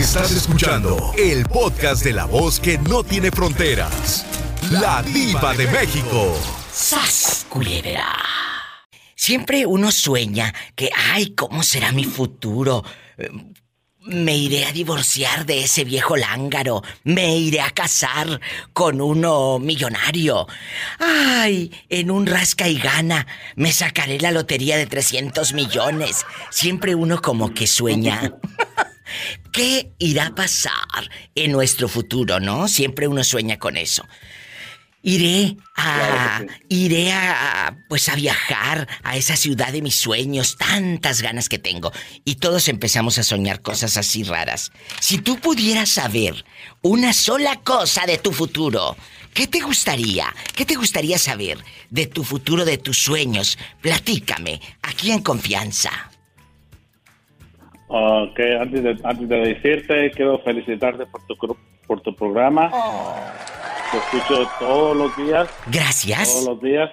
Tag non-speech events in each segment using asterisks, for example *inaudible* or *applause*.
Estás escuchando el podcast de la voz que no tiene fronteras. La diva de México. ¡Sas, culebra! Siempre uno sueña que, ay, ¿cómo será mi futuro? Me iré a divorciar de ese viejo lángaro. Me iré a casar con uno millonario. Ay, en un rasca y gana me sacaré la lotería de 300 millones. Siempre uno como que sueña. ¿Qué irá a pasar en nuestro futuro, no? Siempre uno sueña con eso. Iré a. Iré a. Pues a viajar a esa ciudad de mis sueños. Tantas ganas que tengo. Y todos empezamos a soñar cosas así raras. Si tú pudieras saber una sola cosa de tu futuro, ¿qué te gustaría? ¿Qué te gustaría saber de tu futuro, de tus sueños? Platícame, aquí en confianza. Ok, antes de, antes de decirte, quiero felicitarte por tu, por tu programa. Te escucho todos los días. Gracias. Todos los días.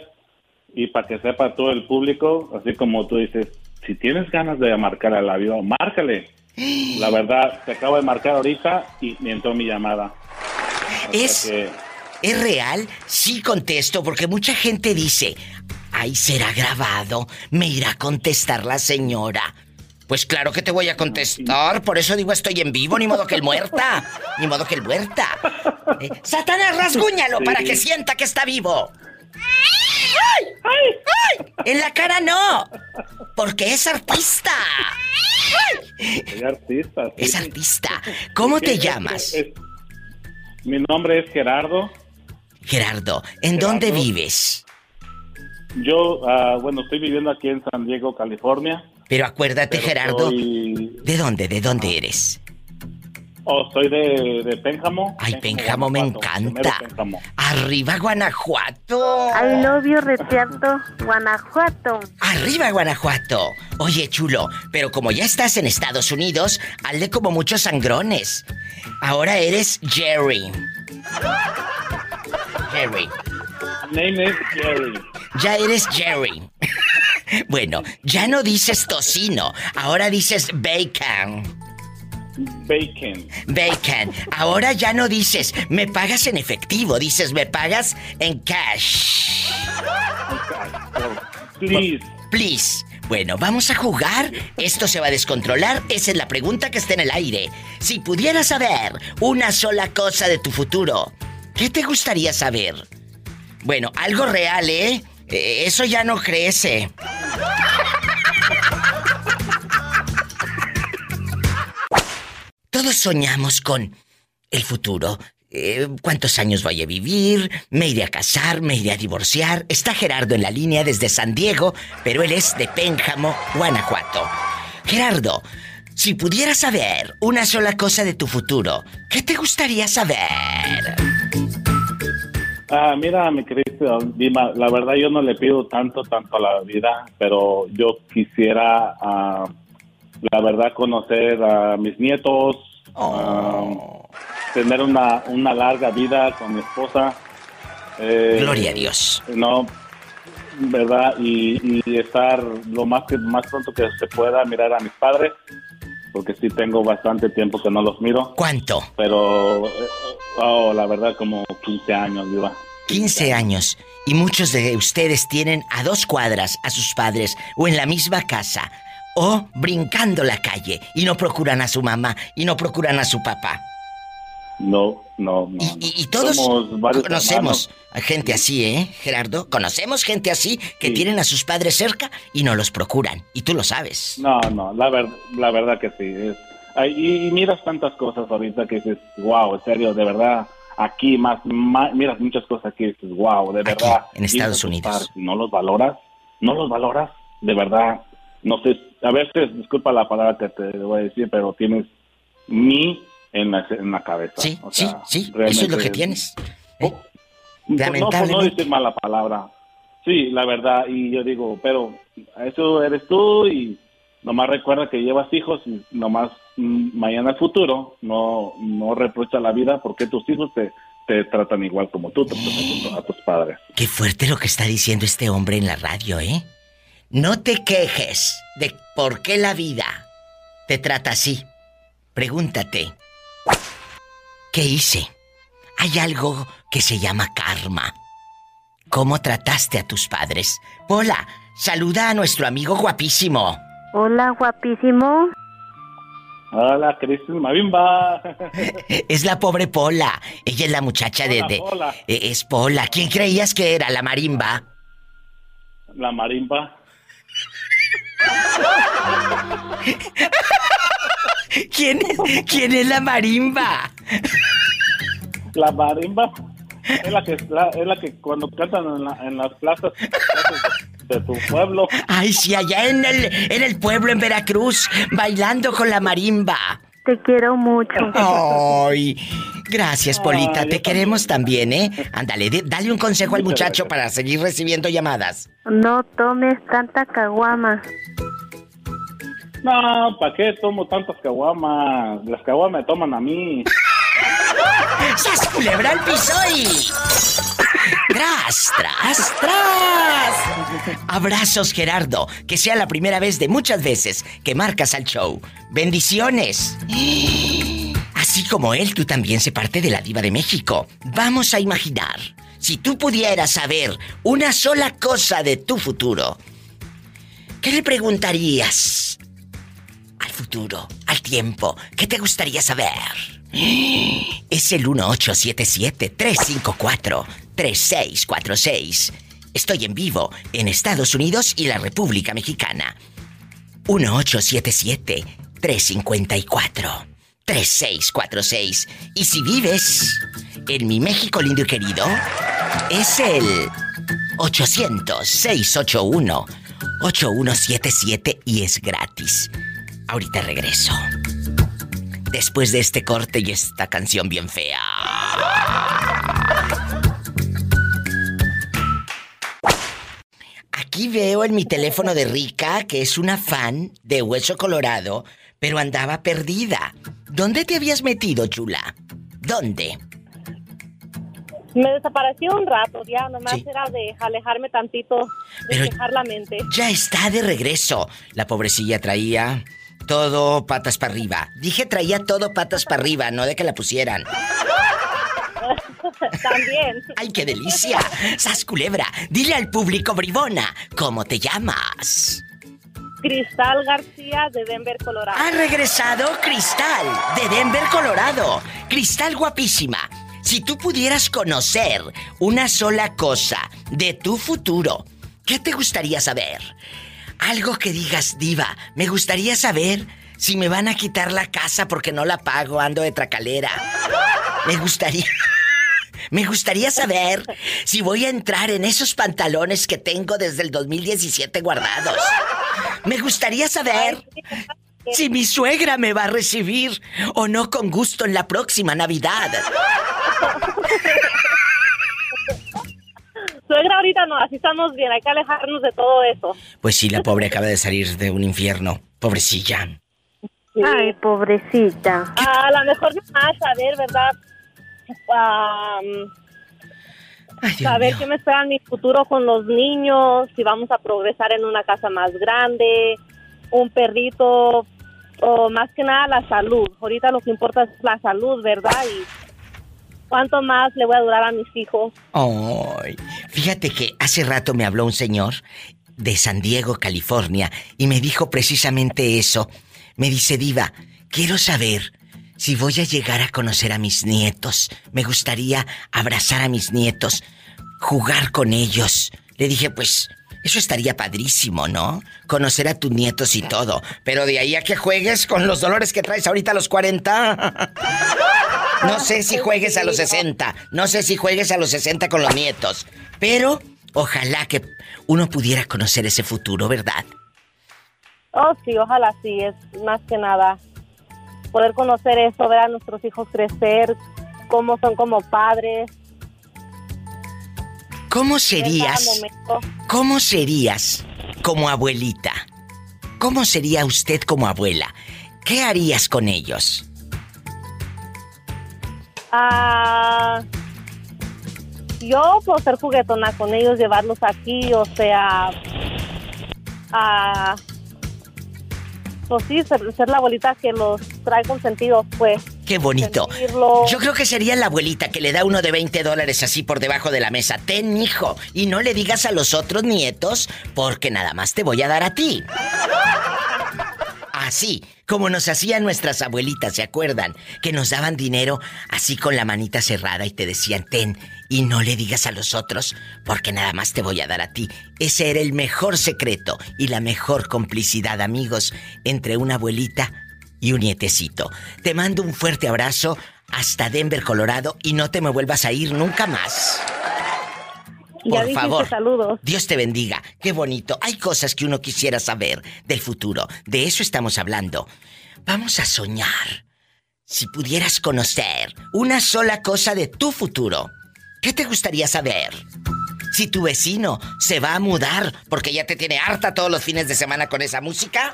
Y para que sepa todo el público, así como tú dices, si tienes ganas de marcar al avión, márcale. *gasps* La verdad, te acabo de marcar ahorita y me entró mi llamada. es, ¿Es real? Sí contesto, porque mucha gente dice, ay, será grabado, me irá a contestar la señora. Pues claro que te voy a contestar, por eso digo estoy en vivo, ni modo que el muerta, ni modo que el muerta. Eh, Satanás, rasguñalo para que sienta que está vivo. ¡Ay! ¡Ay! ¡Ay! En la cara no, porque es artista. Es artista. Es artista. ¿Cómo te llamas? mi nombre es Gerardo. Gerardo, ¿en dónde vives? Yo, uh, bueno, estoy viviendo aquí en San Diego, California. Pero acuérdate, Gerardo, ¿de dónde? ¿De dónde eres? Oh, soy de, de Pénjamo. Ay, Pénjamo, me encanta. Arriba, Guanajuato. Al novio reteando, Guanajuato. Arriba, Guanajuato. Oye, chulo, pero como ya estás en Estados Unidos, hazle como muchos sangrones. Ahora eres Jerry. Jerry. Name is Jerry. Ya eres Jerry. *laughs* bueno, ya no dices tocino, ahora dices bacon. Bacon. Bacon. Ahora ya no dices, me pagas en efectivo, dices, me pagas en cash. Please. Please. Bueno, vamos a jugar. Esto se va a descontrolar. Esa es la pregunta que está en el aire. Si pudieras saber una sola cosa de tu futuro, ¿qué te gustaría saber? Bueno, algo real, ¿eh? eh eso ya no crece. Todos soñamos con el futuro. Eh, ¿Cuántos años voy a vivir? ¿Me iré a casar? ¿Me iré a divorciar? Está Gerardo en la línea desde San Diego, pero él es de Pénjamo, Guanajuato. Gerardo, si pudieras saber una sola cosa de tu futuro, ¿qué te gustaría saber? Ah, mira, mi querido Dima, la verdad yo no le pido tanto, tanto a la vida, pero yo quisiera, ah, la verdad, conocer a mis nietos, oh. ah, tener una, una larga vida con mi esposa. Eh, Gloria a Dios. No, ¿verdad? Y, estar lo más, que, más pronto que se pueda mirar a mis padres, porque sí tengo bastante tiempo que no los miro. ¿Cuánto? Pero... Eh, Oh, la verdad, como 15 años, viva. 15 años. Y muchos de ustedes tienen a dos cuadras a sus padres o en la misma casa o brincando la calle y no procuran a su mamá y no procuran a su papá. No, no, no. Y, todos conocemos gente así, ¿eh, Gerardo? Conocemos gente así que tienen a sus padres cerca y no los procuran. Y tú lo sabes. No, no, la, la verdad que sí. Es, y, miras tantas cosas ahorita que dices, wow, en serio, de verdad, aquí más, miras muchas cosas que dices, wow, de verdad. en Estados Unidos. no los valoras, no los valoras, de verdad, no sé, a veces, disculpa la palabra que te voy a decir, pero tienes mi en la, en la cabeza. Sí, sí, sí, eso es lo que tienes. ¿eh? No, por no decir mala palabra. Sí, la verdad, y yo digo, pero eso eres tú y nomás recuerda que llevas hijos y nomás mm, mañana el futuro no, no reprocha la vida porque tus hijos te, te tratan igual como tú te a tus padres. Qué fuerte lo que está diciendo este hombre en la radio, ¿eh? No te quejes de por qué la vida te trata así. pregúntate, ¿qué hice? Hay algo que se llama karma. ¿Cómo trataste a tus padres? Pola, saluda a nuestro amigo guapísimo. Hola, guapísimo. Hola, Cristina Marimba. *laughs* Es la pobre Pola. Ella es la muchacha de... Eh, es Pola. ¿Quién creías que era la marimba? La marimba. *laughs* *laughs* ¿Quién, ¿Quién es la marimba? La marimba es la que, es la que cuando cantan en, las plazas, de, tu pueblo. Ay, sí, allá en el, en el pueblo, en Veracruz, bailando con la marimba. Te quiero mucho. Ay, gracias, Polita. Te queremos también, ¿eh? Ándale, dale un consejo al muchacho para seguir recibiendo llamadas. No tomes tanta caguama. No, ¿para qué tomo tantas caguamas? Las caguamas me toman a mí. *laughs* ¡Sas culebra al piso. ¡Tras, tras, tras! Abrazos, Gerardo. Que sea la primera vez de muchas veces que marcas al show. Bendiciones. Así como él, tú también se parte de la diva de México. Vamos a imaginar, si tú pudieras saber una sola cosa de tu futuro, ¿qué le preguntarías al futuro, al tiempo? ¿Qué te gustaría saber? *gasps* Es el 1877-354-3646. Estoy en vivo en Estados Unidos y la República Mexicana. 1877-354-3646. Y si vives en mi México lindo y querido, es el 800-681-8177 y es gratis. Ahorita regreso después de este corte y esta canción bien fea. Aquí veo en mi teléfono de Rica que es una fan de Hueso Colorado, pero andaba perdida. ¿Dónde te habías metido, chula? ¿Dónde? Me desapareció un rato, ya nomás era de alejarme tantito, despejar la mente. Ya está de regreso. La pobrecilla traía todo patas para arriba. Dije traía todo patas para arriba, no de que la pusieran. *laughs* También. ¡Ay, qué delicia! Sas culebra, dile al público bribona, ¿cómo te llamas? Cristal García de Denver, Colorado. Ha regresado Cristal de Denver, Colorado. Cristal guapísima. Si tú pudieras conocer una sola cosa de tu futuro, ¿qué te gustaría saber? Algo que digas, diva, me gustaría saber si me van a quitar la casa porque no la pago, ando de tracalera. Me gustaría... *laughs* Me gustaría saber si voy a entrar en esos pantalones que tengo desde el 2017 guardados. Me gustaría saber si mi suegra me va a recibir o no con gusto en la próxima Navidad. *laughs* Suegra ahorita no, así estamos bien, hay que alejarnos de todo eso. Pues sí, la pobre acaba de salir de un infierno. Pobrecilla. Ay, pobrecita. A lo mejor no va a saber, ¿verdad? saber qué me espera en mi futuro con los niños, si vamos a progresar en una casa más grande, un perrito, o más que nada la salud. Ahorita lo que importa es la salud, ¿verdad? Y ¿Cuánto más le voy a durar a mis hijos? Ay, fíjate que hace rato me habló un señor de San Diego, California, y me dijo precisamente eso. Me dice, Diva, quiero saber si voy a llegar a conocer a mis nietos. Me gustaría abrazar a mis nietos, jugar con ellos. Le dije, pues, eso estaría padrísimo, ¿no? Conocer a tus nietos y todo. Pero de ahí a que juegues con los dolores que traes ahorita a los 40. No sé si juegues a los 60, no sé si juegues a los 60 con los nietos, pero ojalá que uno pudiera conocer ese futuro, ¿verdad? Oh, sí, ojalá sí, es más que nada poder conocer eso, ver a nuestros hijos crecer, cómo son como padres. ¿Cómo serías? ¿Cómo serías como abuelita? ¿Cómo sería usted como abuela? ¿Qué harías con ellos? Ah, yo puedo ser juguetona con ellos, llevarlos aquí, o sea, pues sí, ser, la abuelita que los trae con sentido, pues. Qué bonito. Yo creo que sería la abuelita que le da uno de 20 dólares así por debajo de la mesa. Ten, hijo. Y no le digas a los otros nietos, porque nada más te voy a dar a ti. Así, como nos hacían nuestras abuelitas, ¿se acuerdan? Que nos daban dinero así con la manita cerrada y te decían, ten, y no le digas a los otros, porque nada más te voy a dar a ti. Ese era el mejor secreto y la mejor complicidad, amigos, entre una abuelita y un nietecito. Te mando un fuerte abrazo hasta Denver, Colorado, y no te me vuelvas a ir nunca más. Por favor. Saludos. Dios te bendiga. Qué bonito. Hay cosas que uno quisiera saber del futuro. De eso estamos hablando. Vamos a soñar. Si pudieras conocer una sola cosa de tu futuro, ¿qué te gustaría saber? Si tu vecino se va a mudar porque ya te tiene harta todos los fines de semana con esa música,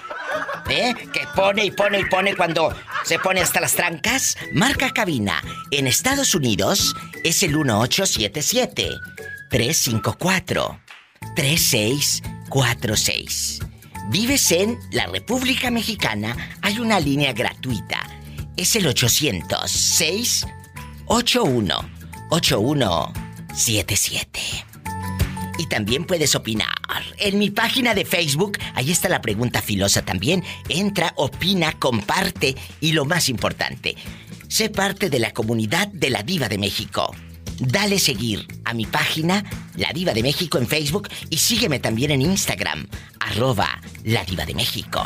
¿eh? Que pone y pone y pone cuando se pone hasta las trancas. Marca cabina. En Estados Unidos es el 1877 354 3646. Vives en la República Mexicana, hay una línea gratuita. Es el 806 81 8177. También puedes opinar. En mi página de Facebook, ahí está la pregunta filosa también. Entra, opina, comparte y lo más importante, sé parte de la comunidad de la Diva de México. Dale seguir a mi página, La Diva de México en Facebook y sígueme también en Instagram, arroba La Diva de México.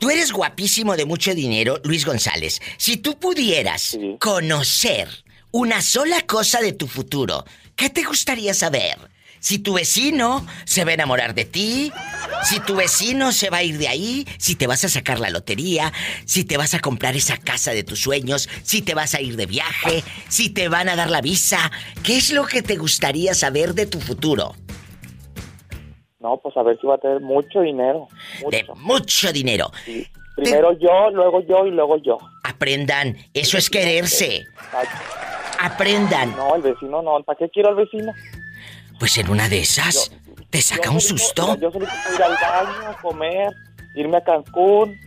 Tú eres guapísimo de mucho dinero, Luis González. Si tú pudieras conocer una sola cosa de tu futuro, ¿qué te gustaría saber? Si tu vecino se va a enamorar de ti, si tu vecino se va a ir de ahí, si te vas a sacar la lotería, si te vas a comprar esa casa de tus sueños, si te vas a ir de viaje, si te van a dar la visa, ¿qué es lo que te gustaría saber de tu futuro? No, pues a ver si va a tener mucho dinero. De mucho dinero. Primero yo, luego yo y luego yo. Aprendan, eso es quererse. Aprendan. No, el vecino no. ¿Para qué quiero al vecino? Pues en una de esas te saca un susto. Yo, solo quiero ir al baño, a comer, irme a Cancún,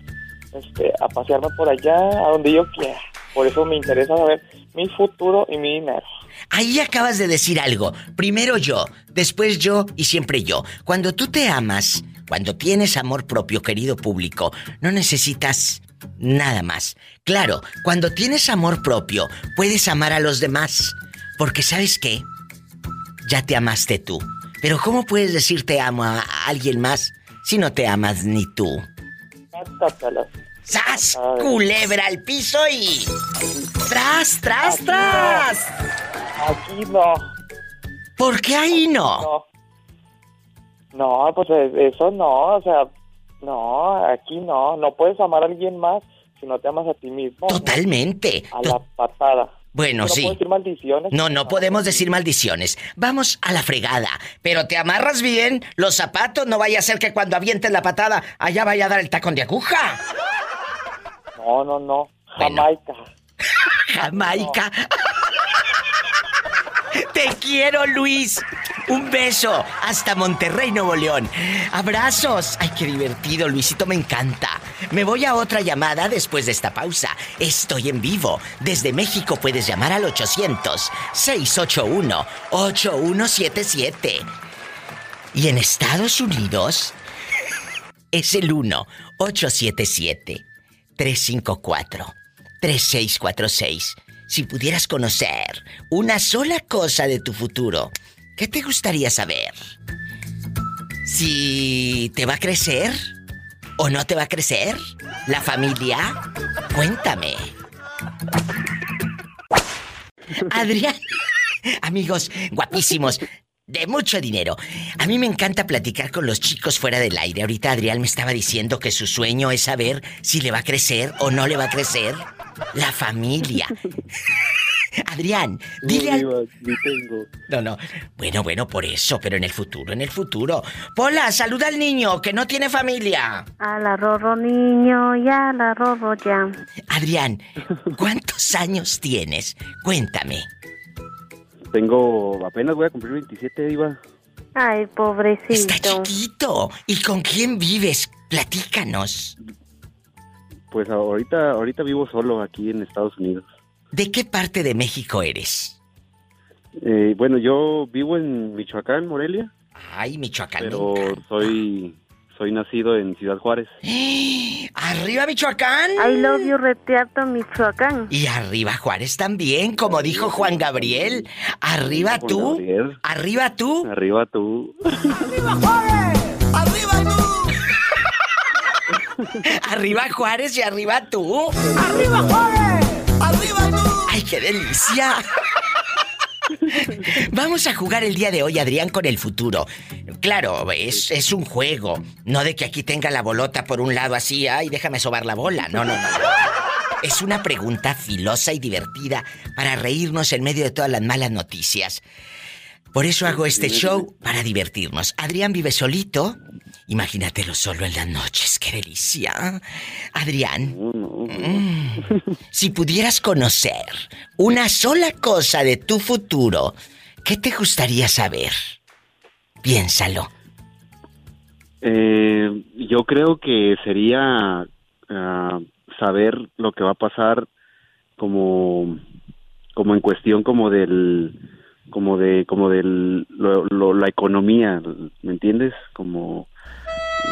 este, a pasearme por allá, a donde yo quiera. Por eso me interesa saber mi futuro y mi dinero. Ahí acabas de decir algo. Primero yo, después yo y siempre yo. Cuando tú te amas, cuando tienes amor propio, querido público, no necesitas nada más. Claro, cuando tienes amor propio, puedes amar a los demás. Porque sabes qué? ya te amaste tú. Pero ¿cómo puedes decir te amo a alguien más si no te amas ni tú? ¡Sas! Culebra al piso y. ¡Tras, tras, tras! Aquí no. ¿Por qué ahí no? no? No, pues eh, eso no, o sea, no, aquí no. No puedes amar a alguien más si no te amas a ti mismo. Totalmente. A la patada. Bueno, sí. Decir maldiciones. No, no podemos decir maldiciones. Vamos a la fregada. Pero te amarras bien los zapatos. No vaya a ser que cuando avientes la patada allá vaya a dar el tacón de aguja. No, no, no. Jamaica. *laughs* Jamaica. *laughs* Te quiero, Luis. Un beso hasta Monterrey, Nuevo León. Abrazos. Ay, qué divertido, Luisito, me encanta. Me voy a otra llamada después de esta pausa. Estoy en vivo. Desde México puedes llamar al 800-681-8177. Y en Estados Unidos es el 1-877-354-3646. Si pudieras conocer una sola cosa de tu futuro, ¿qué te gustaría saber? Si te va a crecer o no te va a crecer la familia, cuéntame. Adrián, amigos guapísimos, de mucho dinero. A mí me encanta platicar con los chicos fuera del aire. Ahorita Adrián me estaba diciendo que su sueño es saber si le va a crecer o no le va a crecer la familia. Adrián, dile al... No, no. Bueno, bueno, por eso, pero en el futuro, en el futuro. Pola, saluda al niño que no tiene familia. A la rorro niño, ya la rorro ya. Adrián, ¿cuántos *laughs* años tienes? Cuéntame. Tengo, apenas voy a cumplir 27, Diva. Ay, pobrecito. Está chiquito. ¿Y con quién vives? Platícanos. Pues ahorita, ahorita vivo solo aquí en Estados Unidos. ¿De qué parte de México eres? Eh, bueno, yo vivo en Michoacán, Morelia. Ay, Michoacán. Pero soy soy nacido en Ciudad Juárez. ¡Arriba Michoacán! I love you, Reteato, Michoacán. Y arriba Juárez también, como dijo Juan Gabriel. ¡Arriba tú! ¡Arriba tú! ¡Arriba tú! ¡Arriba Juárez! ¡Arriba tú! *laughs* ¡Arriba Juárez y arriba tú! ¡Arriba Juárez! ¡Ay, qué delicia! Vamos a jugar el día de hoy, Adrián, con el futuro. Claro, es, es, un juego. No de que aquí tenga la bolota por un lado así, ay, déjame sobar la bola. No, no, no. Es una pregunta filosa y divertida para reírnos en medio de todas las malas noticias. Por eso hago este show para divertirnos. Adrián vive solito. Imagínatelo solo en las noches, qué delicia. Adrián, mm, si pudieras conocer una sola cosa de tu futuro, ¿qué te gustaría saber? Piénsalo. Eh, yo creo que sería ah, saber lo que va a pasar como, como en cuestión como del como de como del la economía me entiendes como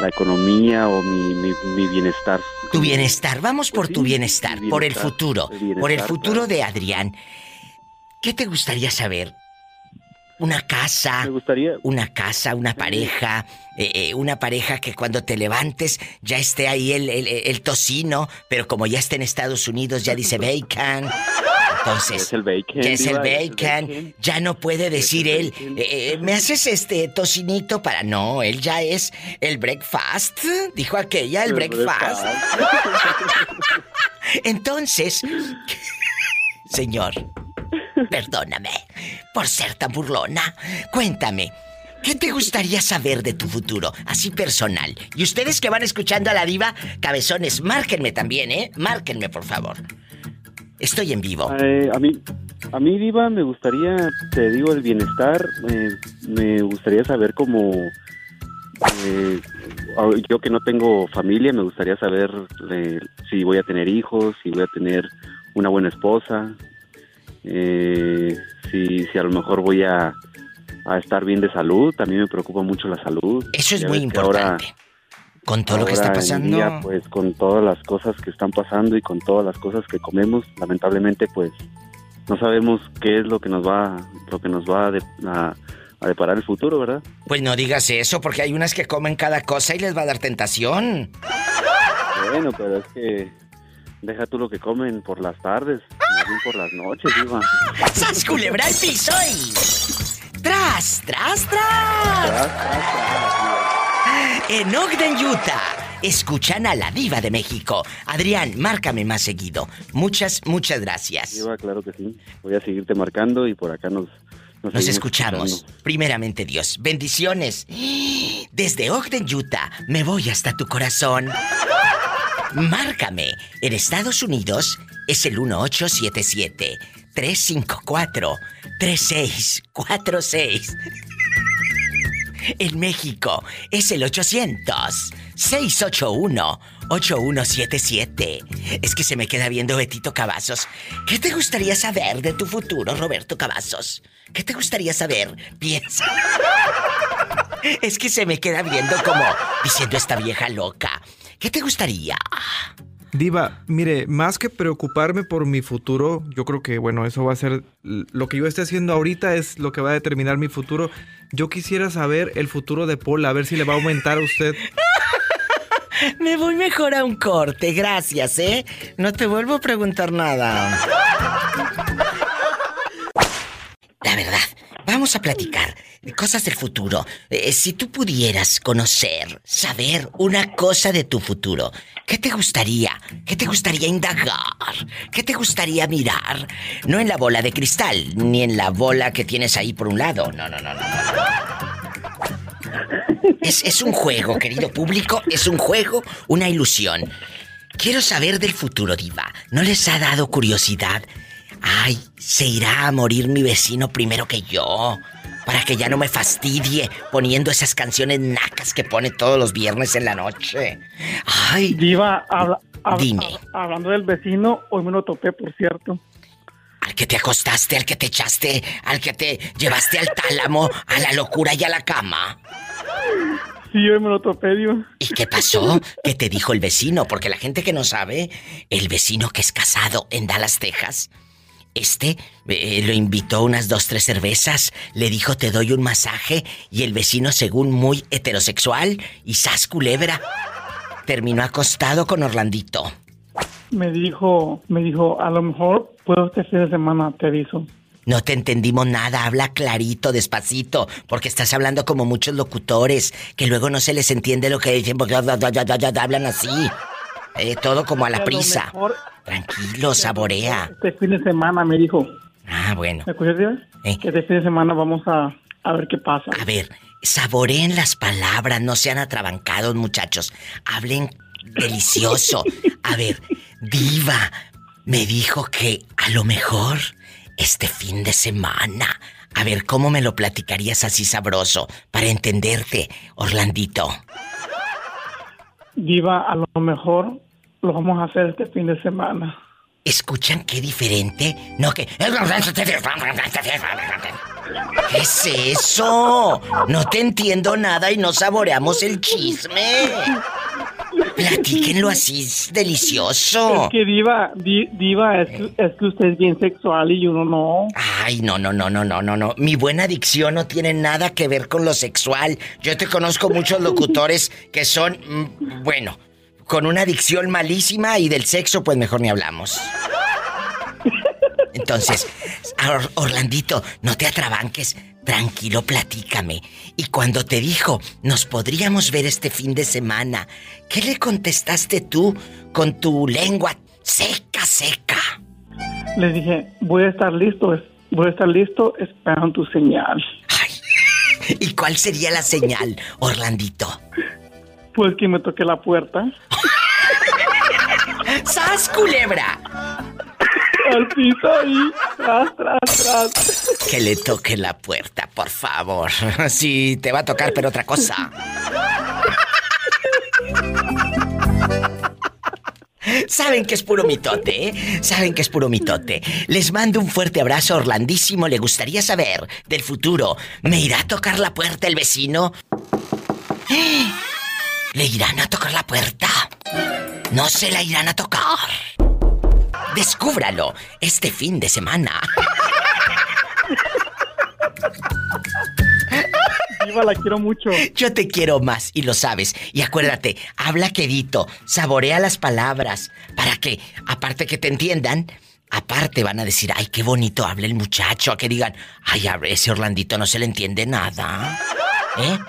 la economía o mi, mi, bienestar tu bienestar vamos por tu bienestar, por el futuro por el futuro de Adrián qué te gustaría saber una casa. Me gustaría. Una casa, una pareja. Eh, eh, una pareja que cuando te levantes ya esté ahí el, el, tocino, pero como ya está en Estados Unidos ya dice bacon. Entonces, es el bacon. Ya es el bacon. Ya no puede decir él, eh, ¿me haces este tocinito para.? No, él ya es el breakfast. Dijo aquella, el, breakfast. *laughs* Entonces, *laughs* señor, Perdóname por ser tan burlona. Cuéntame, ¿qué te gustaría saber de tu futuro, así personal? Y ustedes que van escuchando a la diva, cabezones, márquenme también, ¿eh? Márquenme, por favor. Estoy en vivo. Eh, a mí, a mí diva, me gustaría, te digo, el bienestar. Eh, me gustaría saber cómo eh, yo que no tengo familia, me gustaría saber si voy a tener hijos, si voy a tener una buena esposa, eh, si, si a lo mejor voy a, a, estar bien de salud, también me preocupa mucho la salud. Eso es muy importante. Con todo lo que está pasando. pues con todas las cosas que están pasando y con todas las cosas que comemos, lamentablemente pues no sabemos qué es lo que nos va, lo que nos va a, a deparar el futuro, ¿verdad? Pues no digas eso, porque hay unas que comen cada cosa y les va a dar tentación. Bueno, pero es que deja tú lo que comen por las tardes por las noches, Diva. ¡Sas culebra el piso y... ¡Tras, tras, tras! En Ogden, Utah, escuchan a la diva de México. Adrián, márcame más seguido. Muchas, muchas gracias. Diva, claro que sí. Voy a seguirte marcando y por acá nos... Nos, escuchamos. Primeramente Dios. Bendiciones. Desde Ogden, Utah, me voy hasta tu corazón. Márcame. En Estados Unidos es el 1877 354 3646. En México es el 800 681 8177. Es que se me queda viendo Betito Cavazos. ¿Qué te gustaría saber de tu futuro, Roberto Cavazos? ¿Qué te gustaría saber? Piensa. *laughs* Es que se me queda viendo como diciendo esta vieja loca. ¿Qué te gustaría? Diva, mire, más que preocuparme por mi futuro, yo creo que, bueno, eso va a ser lo que yo esté haciendo ahorita es lo que va a determinar mi futuro. Yo quisiera saber el futuro de Paul, a ver si le va a aumentar a usted. *laughs* Me voy mejor a un corte, gracias, ¿eh? No te vuelvo a preguntar nada. *laughs* La verdad, vamos a platicar cosas del futuro. Eh, si tú pudieras conocer, saber una cosa de tu futuro, ¿qué te gustaría? ¿Qué te gustaría indagar? ¿Qué te gustaría mirar? No en la bola de cristal, ni en la bola que tienes ahí por un lado. No, no, no, no. Es, es un juego, querido público, es un juego, una ilusión. Quiero saber del futuro, Diva. ¿No les ha dado curiosidad? Ay, se irá a morir mi vecino primero que yo. Para que ya no me fastidie poniendo esas canciones nacas que pone todos los viernes en la noche. Ay. Diva, dime. hablando del vecino, hoy me lo topé, por cierto. Al que te acostaste, al que te echaste, al que te llevaste al tálamo, a la locura y a la cama. Sí, hoy me lo topé, Diva. ¿Y qué pasó? ¿Qué te dijo el vecino? Porque la gente que no sabe, el vecino que es casado en Dallas, Texas, este eh, lo invitó unas dos, tres cervezas, le dijo te doy un masaje y el vecino, según muy heterosexual y sas culebra, terminó acostado con Orlandito. Me dijo, me dijo, a lo mejor puedo este fin de semana, te aviso. No te entendimos nada, habla clarito, despacito, porque estás hablando como muchos locutores, que luego no se les entiende lo que dicen, porque hablan así. Eh, todo como a la prisa. Tranquilo, saborea. Este fin de semana me dijo. Ah, bueno. ¿Me escuchas, eh. Que este fin de semana vamos a, a ver qué pasa. A ver, saboreen las palabras, no sean atrabancados, muchachos. Hablen delicioso. A ver, Diva me dijo que a lo mejor este fin de semana. A ver, ¿cómo me lo platicarías así sabroso para entenderte, Orlandito? Diva, a lo mejor lo vamos a hacer este fin de semana. ¿Escuchan qué diferente? No, que... ¿Qué es eso? No te entiendo nada y no saboreamos el chisme. Platíquenlo así, es delicioso. Es que Diva, Diva, es que, es que usted es bien sexual y uno no. Ay, no, no, no, no, no, no, no. Mi buena adicción no tiene nada que ver con lo sexual. Yo te conozco muchos locutores que son, mm, bueno, con una adicción malísima y del sexo, pues mejor ni hablamos. Entonces, Orlandito, no te atrabanques. Tranquilo, platícame. Y cuando te dijo, nos podríamos ver este fin de semana, ¿qué le contestaste tú con tu lengua seca, seca? Le dije, voy a estar listo, voy a estar listo esperando tu señal. Ay, ¿y cuál sería la señal, Orlandito? Pues que me toque la puerta. ¡Sas, culebra! Ahí, tras, tras, tras. Que le toque la puerta, por favor. *laughs* Sí, te va a tocar, pero otra cosa. Saben que es puro mitote, ¿eh? Saben que es puro mitote. Les mando un fuerte abrazo, Orlandísimo. Le gustaría saber del futuro. ¿Me irá a tocar la puerta el vecino? *gasps* ¿Le irán a tocar la puerta? No se la irán a tocar. Descúbralo este fin de semana. Viva, la quiero mucho. Yo te quiero más y lo sabes. Y acuérdate, habla quedito, saborea las palabras para que, aparte que te entiendan, aparte van a decir, ay, qué bonito habla el muchacho, a que digan, ay, a ese Orlandito no se le entiende nada. ¿Eh?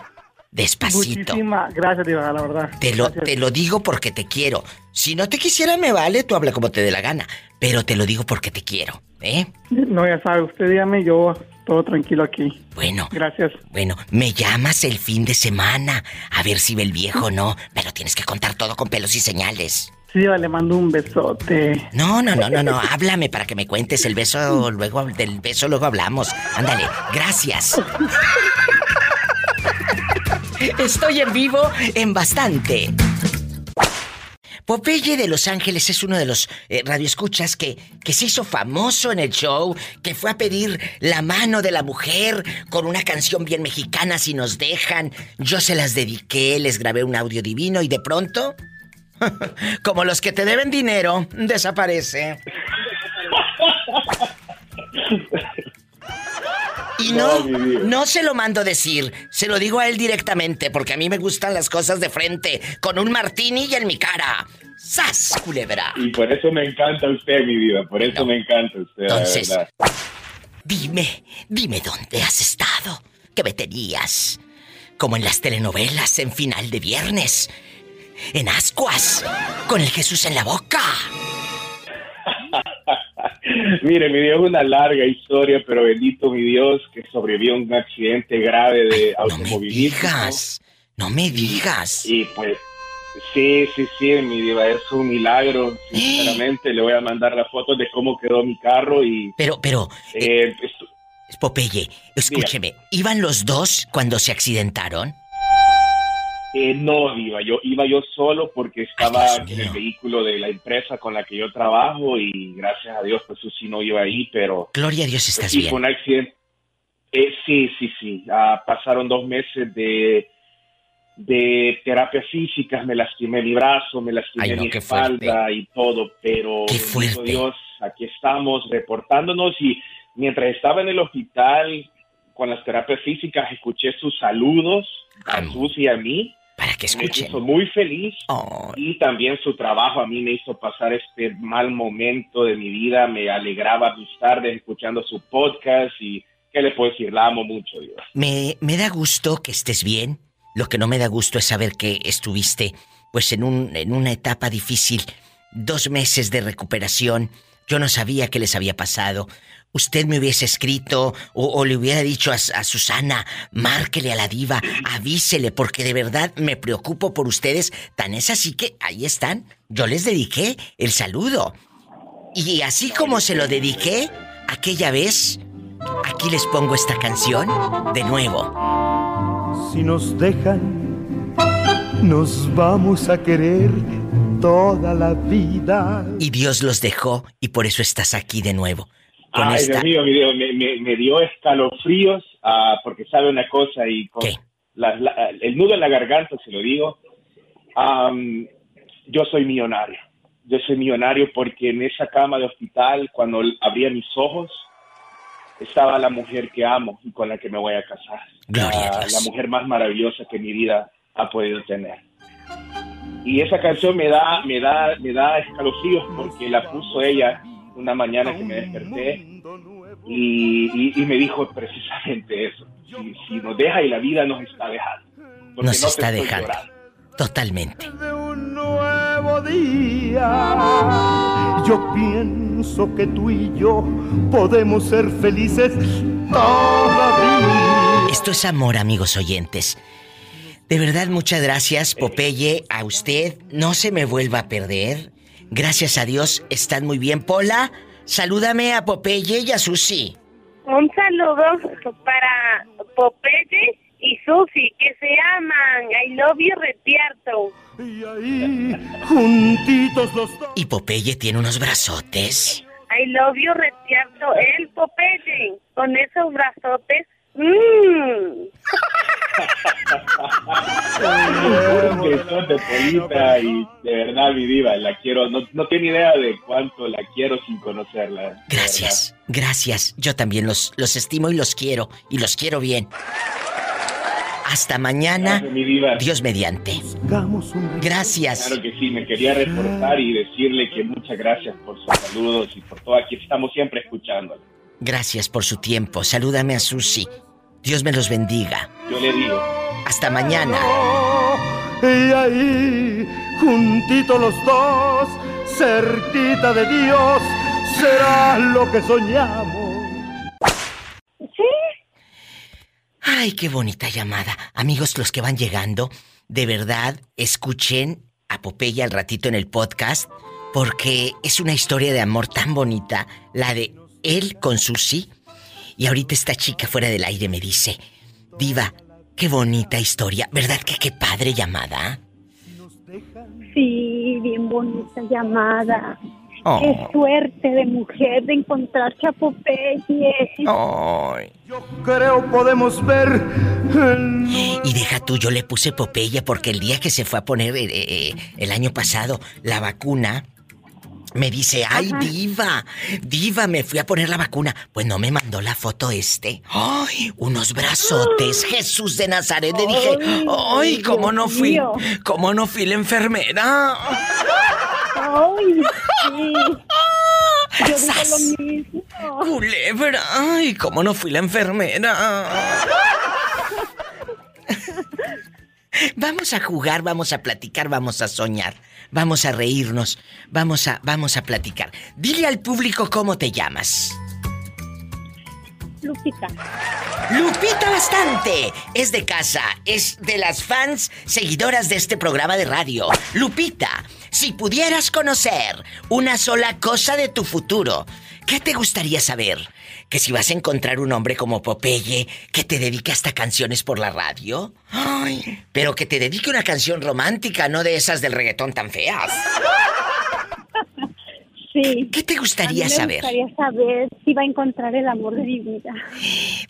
Despacito. Muchísimas gracias, Diva, la verdad. Te lo, te lo digo porque te quiero. Si no te quisiera, me vale, tú habla como te dé la gana. Pero te lo digo porque te quiero, ¿eh? No, ya sabe, usted dígame, yo todo tranquilo aquí. Bueno. Gracias. Bueno, me llamas el fin de semana. A ver si ve el viejo o no. Pero tienes que contar todo con pelos y señales. Sí, le mando un besote. No, no, no, no, no. Háblame para que me cuentes el beso. Luego, del beso luego hablamos. Ándale, gracias. *laughs* Estoy en vivo en bastante. Popeye de Los Ángeles es uno de los eh, radioescuchas que, que se hizo famoso en el show, que fue a pedir la mano de la mujer con una canción bien mexicana si nos dejan. Yo se las dediqué, les grabé un audio divino y de pronto, *laughs* como los que te deben dinero, desaparece. *laughs* Y no, no se lo mando decir, se lo digo a él directamente, porque a mí me gustan las cosas de frente, con un martini y en mi cara. ¡Sas, culebra! Y por eso me encanta usted, mi vida, por eso me encanta usted, Entonces, dime, dime dónde has estado, que me tenías, como en las telenovelas en final de viernes, en ascuas, con el Jesús en la boca. *laughs* *laughs* Mire, mi Dios, una larga historia, pero bendito mi Dios que sobrevivió a un accidente grave de automovilismo. No me digas, no me digas. Y pues, sí, sí, sí, mi diva, es un milagro. Sinceramente, le voy a mandar las fotos de cómo quedó mi carro y... Pero, pero... Eh, Popeye, escúcheme, ¿iban los dos cuando se accidentaron? Eh, no, iba yo, iba yo solo porque estaba en el vehículo de la empresa con la que yo trabajo y gracias a Dios pues sí no iba ahí, pero... Gloria a Dios, pues, estás bien. Fue un accidente. Eh, sí, sí, sí. Ah, pasaron dos meses de, de terapia física, me lastimé mi brazo, me lastimé mi espalda y todo, pero... Qué fuerte. Dios, aquí estamos reportándonos y mientras estaba en el hospital con las terapias físicas escuché sus saludos a Susi y a mí que escuchen. Me hizo muy feliz y también su trabajo a mí me hizo pasar este mal momento de mi vida. Me alegraba mis tardes escuchando su podcast y ¿qué le puedo decir? La amo mucho, Dios. Me, me da gusto que estés bien. Lo que no me da gusto es saber que estuviste pues en, un, en una etapa difícil. Dos meses de recuperación. Yo no sabía qué les había pasado usted me hubiese escrito o, le hubiera dicho a, Susana, márquele a la diva, avísele, porque de verdad me preocupo por ustedes. Tan es así que ahí están. Yo les dediqué el saludo. Y así como se lo dediqué aquella vez, aquí les pongo esta canción de nuevo. Si nos dejan, nos vamos a querer toda la vida. Y Dios los dejó y por eso estás aquí de nuevo. Ay, Dios mío, me, dio escalofríos uh, porque sabe una cosa y con el nudo en la garganta, se lo digo. yo soy millonario. Yo soy millonario porque en esa cama de hospital, cuando abría mis ojos, estaba la mujer que amo y con la que me voy a casar. la, la mujer más maravillosa que mi vida ha podido tener. Y esa canción me da, me da, me da escalofríos porque la puso ella una mañana que me desperté y, me dijo precisamente eso. Si, nos deja y la vida nos está dejando. Nos está dejando. Totalmente. un nuevo día. Yo pienso que tú y yo podemos ser felices todavía. Esto es amor, amigos oyentes. De verdad, muchas gracias, Popeye, a usted. No se me vuelva a perder. Gracias a Dios, están muy bien. Pola, salúdame a Popeye y a Susi. Un saludo para Popeye y Susi, que se aman. I love you, Retierto. Y ahí, juntitos los dos. Y Popeye tiene unos brazotes. I love you, Retierto. El Popeye, con esos brazotes Mmm. de polita y de verdad mi diva, la quiero, no, no tiene idea de cuánto la quiero sin conocerla. Gracias, gracias. Yo también los, los estimo y los quiero, y los quiero bien. Hasta mañana. Dios mediante. Gracias. Claro que sí, me quería reportar y decirle que muchas gracias por sus saludos y por todo. Aquí estamos siempre. Gracias por su tiempo. Salúdame a Susi. Dios me los bendiga. Yo le digo. Hasta mañana. Y ahí, juntitos los dos, cerquita de Dios, será lo que soñamos. ¿Sí? Ay, qué bonita llamada. Amigos, los que van llegando, de verdad, escuchen a Popeye al ratito en el podcast, porque es una historia de amor tan bonita, la de él con Susi. Y ahorita esta chica fuera del aire me dice, Diva, qué bonita historia, ¿verdad que qué padre llamada? Sí, bien bonita llamada. Qué oh. suerte de mujer de encontrar Chapopeye. Yo creo podemos ver. Y deja tú, yo le puse Popeye porque el día que se fue a poner eh, eh, el año pasado la vacuna, me dice, ay, diva, diva, me fui a poner la vacuna. Pues no me mandó la foto este. Ay, unos brazotes, *gasps* Jesús de Nazaret. Le dije, ay, cómo no fui, cómo no fui la enfermera. Ay, sí. *laughs* Yo lo mismo. Culebra, ay, cómo no fui la enfermera. *laughs* Vamos a jugar, vamos a platicar, vamos a soñar, vamos a reírnos, vamos a, vamos a platicar. Dile al público cómo te llamas. Lupita. Lupita bastante. Es de casa, es de las fans seguidoras de este programa de radio. Lupita, si pudieras conocer una sola cosa de tu futuro, ¿Qué te gustaría saber? ¿Que si vas a encontrar un hombre como Popeye que te dedique hasta canciones por la radio? Ay, pero que te dedique una canción romántica, no de esas del reggaetón tan feas. Sí. ¿Qué te gustaría a mí me saber? gustaría saber si va a encontrar el amor de mi vida.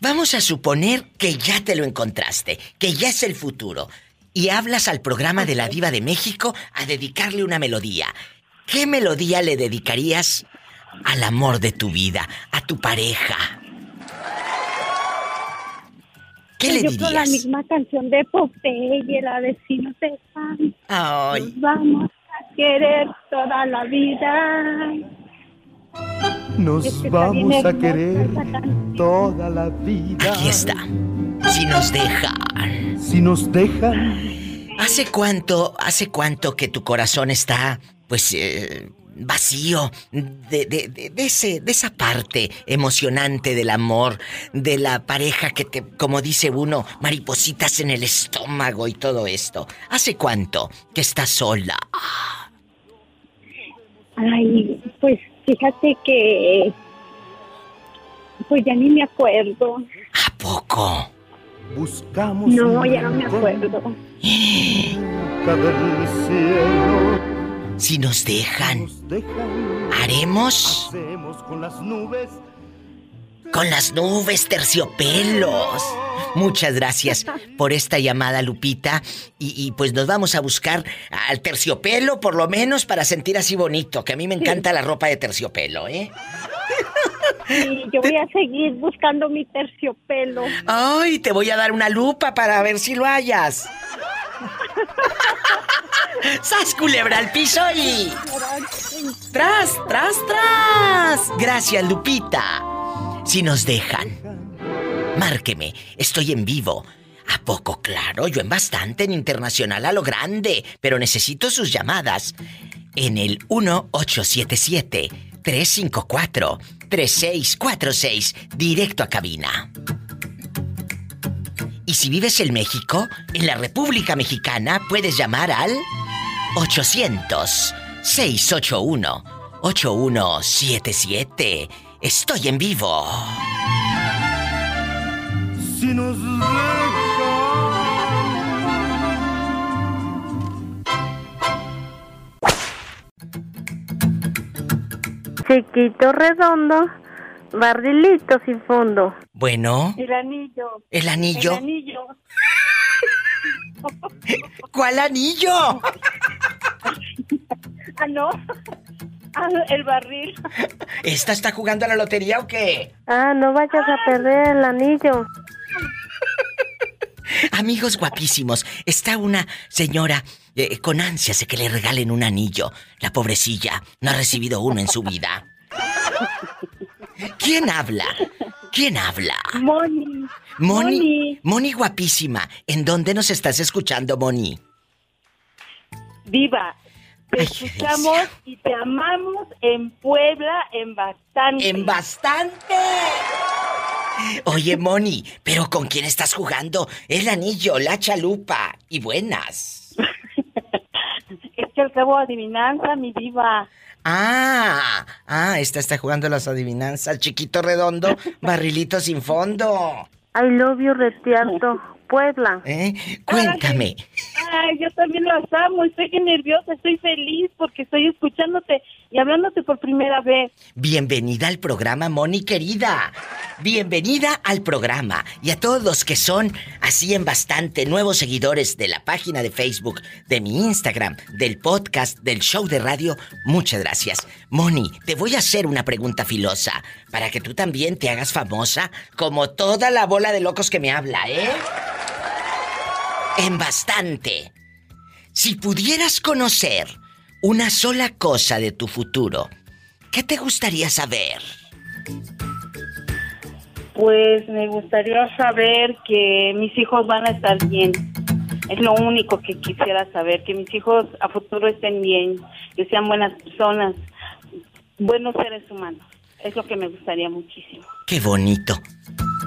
Vamos a suponer que ya te lo encontraste, que ya es el futuro, y hablas al programa de la Diva de México a dedicarle una melodía. ¿Qué melodía le dedicarías al amor de tu vida, a tu pareja? ¿Qué le Yo creo la dirías? misma canción de Popeye, la de Si no te van, Ay, nos vamos a querer toda la vida. Nos Es que vamos a querer toda la vida. aquí está. Si nos dejan. Si nos dejan, ¿Hace cuánto, hace cuánto que tu corazón está, pues, eh, vacío de, de, de- de ese, de esa parte emocionante del amor, de la pareja que te, como dice uno, maripositas en el estómago y todo esto? ¿Hace cuánto que estás sola? Ay, pues fíjate que. Pues ya ni me acuerdo. ¿A poco? buscamos No, ya no me acuerdo. del cielo. Si nos dejan, Nos dejan, haremos con las nubes. con las nubes terciopelos. Muchas gracias por esta llamada, Lupita. Y, y, pues nos vamos a buscar al terciopelo, por lo menos, para sentir así bonito, que a mí me encanta la ropa de terciopelo, ¿eh? Y yo voy a seguir buscando mi terciopelo. Ay, te voy a dar una lupa para ver si lo hayas. *laughs* ¡Sas culebra al piso y. ¡Tras, tras, tras! Gracias, Lupita. Si nos dejan, márqueme, estoy en vivo. ¿A poco claro? Yo en bastante, en internacional a lo grande, pero necesito sus llamadas. En el 1877-354-3646, directo a cabina. Y si vives en México, en la República Mexicana, puedes llamar al 800-681-8177. Estoy en vivo. Si nos Chiquito redondo, barrilito sin fondo. Bueno, El anillo. el El anillo. ¿Cuál anillo? Ah, no. Ah, el barril. ¿Esta está jugando a la lotería o qué? Ah, no vayas a perder el anillo. Amigos guapísimos, está una señora eh, con ansias de que le regalen un anillo. La pobrecilla no ha recibido uno en su vida. ¿Quién habla? ¿Quién habla? Moni. Moni. Moni. Moni guapísima. ¿En dónde nos estás escuchando, Moni? Viva. Te Ay, escuchamos y te amamos en Puebla en bastante. En bastante. Oye, Moni, ¿pero con quién estás jugando? El anillo, la chalupa y buenas. *laughs* Es que al cabo adivinanza, mi diva. Ah, ah, esta está jugando las adivinanzas. Chiquito redondo, *laughs* barrilito sin fondo. I love you, Retiarto. Puebla. ¿Eh? Cuéntame. Ay, yo también las amo. Estoy nerviosa, estoy feliz porque estoy escuchándote y hablándote por primera vez. Bienvenida al programa, Moni querida. Bienvenida al programa. Y a todos los que son así en bastante nuevos seguidores de la página de Facebook, de mi Instagram, del podcast, del show de radio, muchas gracias. Moni, te voy a hacer una pregunta filosa para que tú también te hagas famosa como toda la bola de locos que me habla, ¿eh? En bastante. Si pudieras conocer una sola cosa de tu futuro, ¿qué te gustaría saber? Pues me gustaría saber que mis hijos van a estar bien. Es lo único que quisiera saber, que mis hijos a futuro estén bien, que sean buenas personas, buenos seres humanos. Es lo que me gustaría muchísimo. Qué bonito,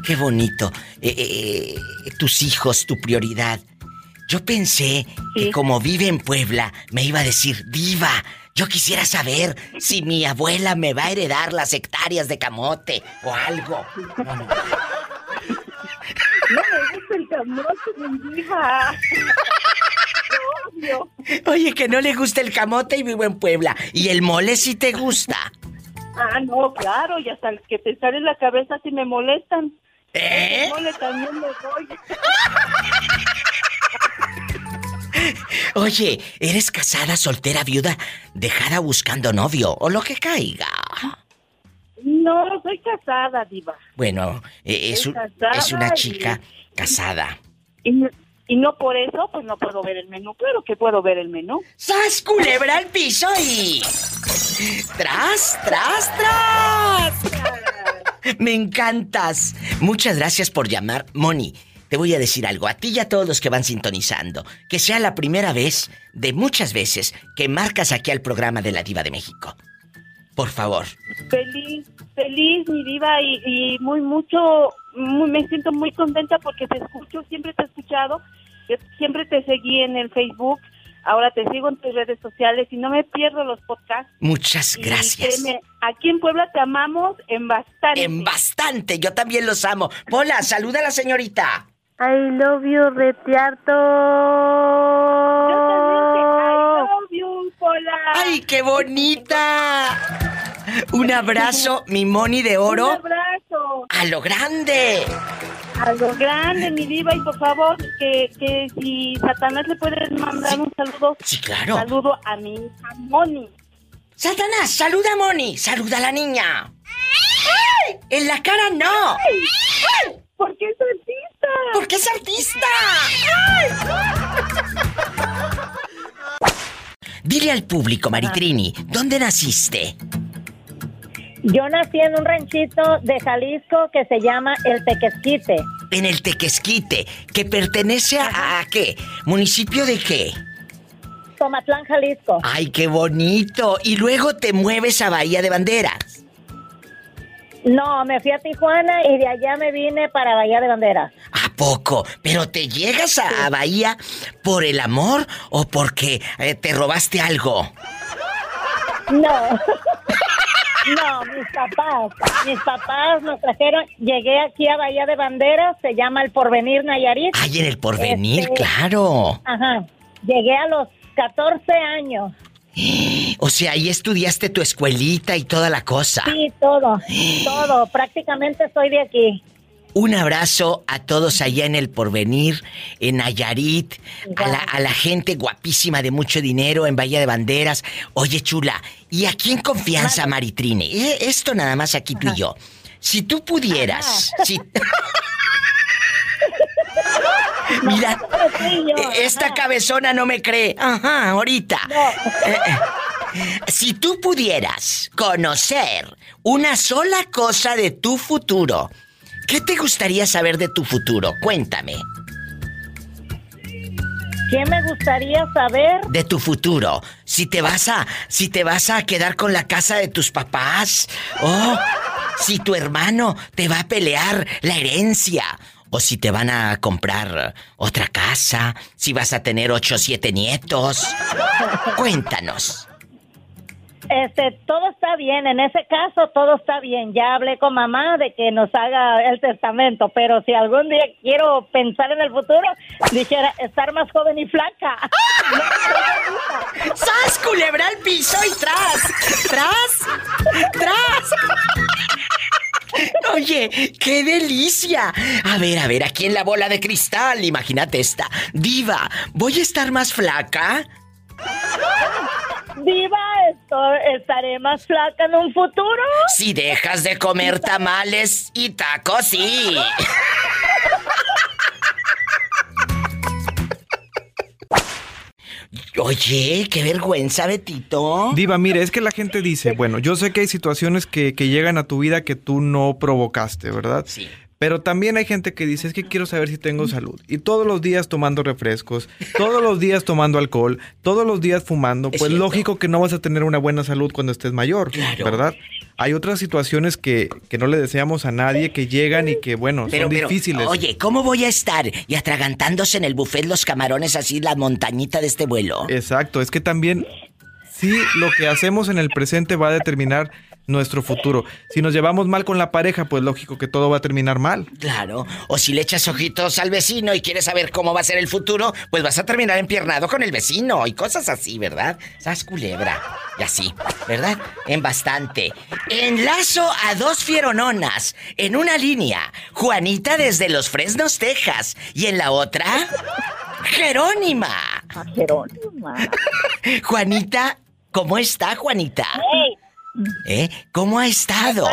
qué bonito. Eh, eh, eh, tus hijos, tu prioridad. Yo pensé que Sí. como vive en Puebla, me iba a decir, diva, Yo quisiera saber si mi abuela me va a heredar las hectáreas de camote o algo. No, me gusta el camote, mi hija. Oye, que no le gusta el camote y vivo en Puebla. ¿Y el mole si te gusta? Ah, no, claro, y hasta el que te sale en la cabeza si me molestan. ¿Eh? El mole también me doy. *laughs* Oye, ¿eres casada, soltera, viuda, dejada buscando novio o lo que caiga? No, soy casada, diva. Bueno, e-, es, es una chica casada. Y no por eso, pues no puedo ver el menú. Claro que puedo ver el menú. ¡Sas, culebra al piso y... ¡Tras, tras, tras! *laughs* Me encantas. Muchas gracias por llamar, Moni. Te voy a decir algo, a ti y a todos los que van sintonizando, que sea la primera vez de muchas veces que marcas aquí al programa de la Diva de México. Por favor. Feliz, feliz, mi diva, y, muy mucho, me siento muy contenta porque te escucho, siempre te he escuchado, siempre te seguí en el Facebook, ahora te sigo en tus redes sociales y no me pierdo los podcasts. Muchas gracias. aquí en Puebla te amamos en bastante. En bastante, yo también los amo. Hola, saluda a la señorita. I love you, Retiarto. ¡Ay, qué bonita! Un abrazo, mi Moni de oro. Un abrazo. A lo grande. A lo grande, mi diva. Y por favor, que, que si Satanás le puede mandar un saludo. Sí, claro. Saludo a mi hija Moni. Satanás, saluda a Moni. Saluda a la niña. ¡Ay! En la cara no. ¡Ay! ¿Por qué es artista? Porque es artista. Dile al público, Maritrini, ¿dónde naciste? Yo nací en un ranchito de Jalisco que se llama El Tequesquite. En el Tequesquite, que pertenece a, qué? ¿Municipio de qué? Tomatlán, Jalisco. Ay, qué bonito. Y luego te mueves a Bahía de Banderas. No, me fui a Tijuana y de allá me vine para Bahía de Banderas. ¿A poco? ¿Pero te llegas a, Bahía por el amor o porque eh, te robaste algo? No. *laughs* No, mis papás. Mis papás nos trajeron. Llegué aquí a Bahía de Banderas, se llama El Porvenir Nayarit. Ay, en El Porvenir, este, claro. Ajá. Llegué a los 14 años. O sea, ahí estudiaste tu escuelita y toda la cosa. Sí, todo. Todo. Prácticamente soy de aquí. Un abrazo a todos allá en el porvenir, en Nayarit, a la, gente guapísima de mucho dinero en Bahía de Banderas. Oye, chula, ¿y aquí en confianza, Maritrine? Eh, esto nada más aquí tú y yo. Si tú pudieras, si... *laughs* *laughs* Mira, esta cabezona no me cree. Ajá, ahorita. Eh, eh. Si tú pudieras conocer una sola cosa de tu futuro, ¿Qué te gustaría saber de tu futuro? Cuéntame. ¿Qué me gustaría saber? De tu futuro. Si te vas a. Si te vas a quedar con la casa de tus papás. O si tu hermano te va a pelear la herencia. O si te van a comprar otra casa. Si vas a tener ocho o siete nietos. Cuéntanos. Este, todo está bien, en ese caso todo está bien. Ya hablé con mamá de que nos haga el testamento, pero si algún día quiero pensar en el futuro, dijera estar más joven y flaca. *laughs* ¡Sas, culebra al piso y tras! ¡Tras! ¡Tras! Oye, qué delicia. A ver, a ver, aquí en la bola de cristal, imagínate esta. Diva, ¿voy a estar más flaca? Diva, esto, estaré más flaca en un futuro. Si dejas de comer tamales y tacos, sí. Oye, qué vergüenza, Betito. Diva, mire, es que la gente dice, bueno, yo sé que hay situaciones que, que llegan a tu vida que tú no provocaste, ¿verdad? Sí. Pero también hay gente que dice, es que quiero saber si tengo salud. Y todos los días tomando refrescos, todos los días tomando alcohol, todos los días fumando, pues lógico que no vas a tener una buena salud cuando estés mayor, ¿verdad? Hay otras situaciones que, que, no le deseamos a nadie, que llegan y que, bueno, son difíciles. Oye, ¿cómo voy a estar? Y atragantándose en el buffet los camarones así, la montañita de este vuelo. Exacto, es que también sí lo que hacemos en el presente va a determinar nuestro futuro. Si nos llevamos mal con la pareja, pues lógico que todo va a terminar mal. Claro. O si le echas ojitos al vecino y quieres saber cómo va a ser el futuro, pues vas a terminar empiernado con el vecino y cosas así, ¿verdad? Sas culebra. Y así, ¿verdad? En bastante. Enlazo a dos fierononas en una línea. Juanita desde Los Fresnos, Texas. Y en la otra, Jerónima. Jerónima. *laughs* Juanita, ¿cómo está, Juanita? ¿Eh? ¿Cómo ha estado?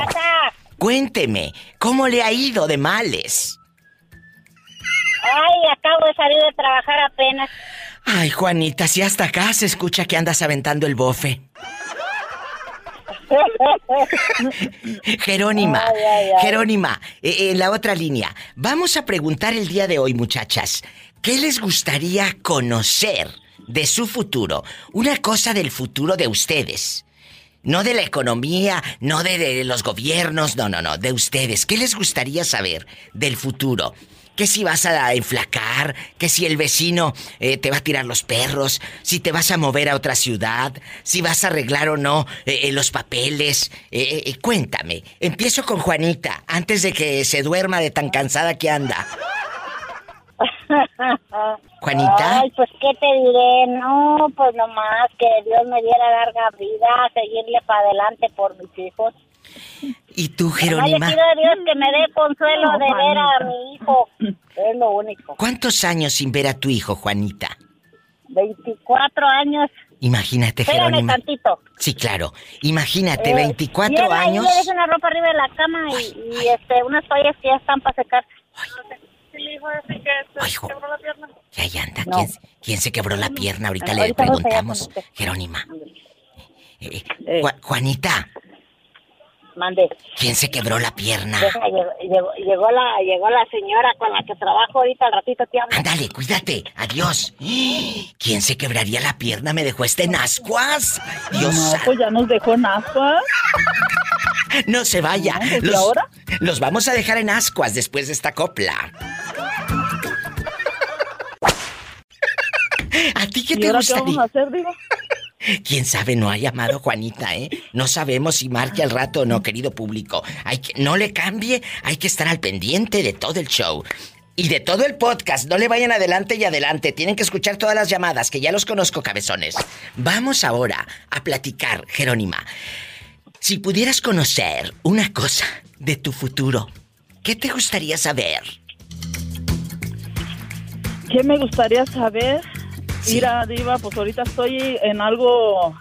Cuénteme, ¿cómo le ha ido de males? Ay, acabo de salir de trabajar apenas. Ay, Juanita, si hasta acá se escucha que andas aventando el bofe. *laughs* Jerónima, Jerónima, eh, en la otra línea. Vamos a preguntar el día de hoy, muchachas, ¿qué les gustaría conocer de su futuro? Una cosa del futuro de ustedes. No de la economía, no de, los gobiernos, no, no, no, de ustedes. ¿Qué les gustaría saber del futuro? Que si vas a enflacar, que si el vecino eh, te va a tirar los perros, si te vas a mover a otra ciudad, si vas a arreglar o no eh, eh, los papeles. cuéntame. Empiezo con Juanita, antes de que se duerma de tan cansada que anda. *laughs* Juanita. Ay, pues qué te diré, no, pues nomás que Dios me diera larga vida, seguirle para adelante por mis hijos. ¿Y tú, Jerónima? le pido a Dios que me dé consuelo de ver a mi hijo, es lo único. ¿Cuántos años sin ver a tu hijo, Juanita? 24 años. Imagínate, Espérame Jerónima. tantito. Sí, claro. Imagínate, 24 Lleva años. Ahí, una ropa arriba de la cama y, y, este, unas toallas que ya están para secar. Ay, que ahí anda. ¿Quién, quién, se quebró la pierna? Ahorita le preguntamos. Jerónima. Eh, eh. Juanita. Mande. ¿Quién se quebró la pierna? llegó, llegó, la, llegó la señora con la que trabajo ahorita al ratito te hablo. Ándale, cuídate. Adiós. ¿Quién se quebraría la pierna? ¿Me dejó este en ascuas? Dios. No, pues ya nos dejó en ascuas. *laughs* No se vaya. ¿Y los, ahora? Los vamos a dejar en ascuas después de esta copla. *laughs* ¿A ti qué te gustaría? ¿Qué vamos a hacer, digo? Quién sabe, no ha llamado Juanita, ¿eh? No sabemos si marque al rato o no, querido público. Hay que, no le cambie, hay que estar al pendiente de todo el show. Y de todo el podcast, no le vayan adelante y adelante. Tienen que escuchar todas las llamadas, que ya los conozco, cabezones. Vamos ahora a platicar, Jerónima. Si pudieras conocer una cosa de tu futuro, ¿qué te gustaría saber? ¿Qué me gustaría saber? Mira, Diva, pues ahorita estoy en algo.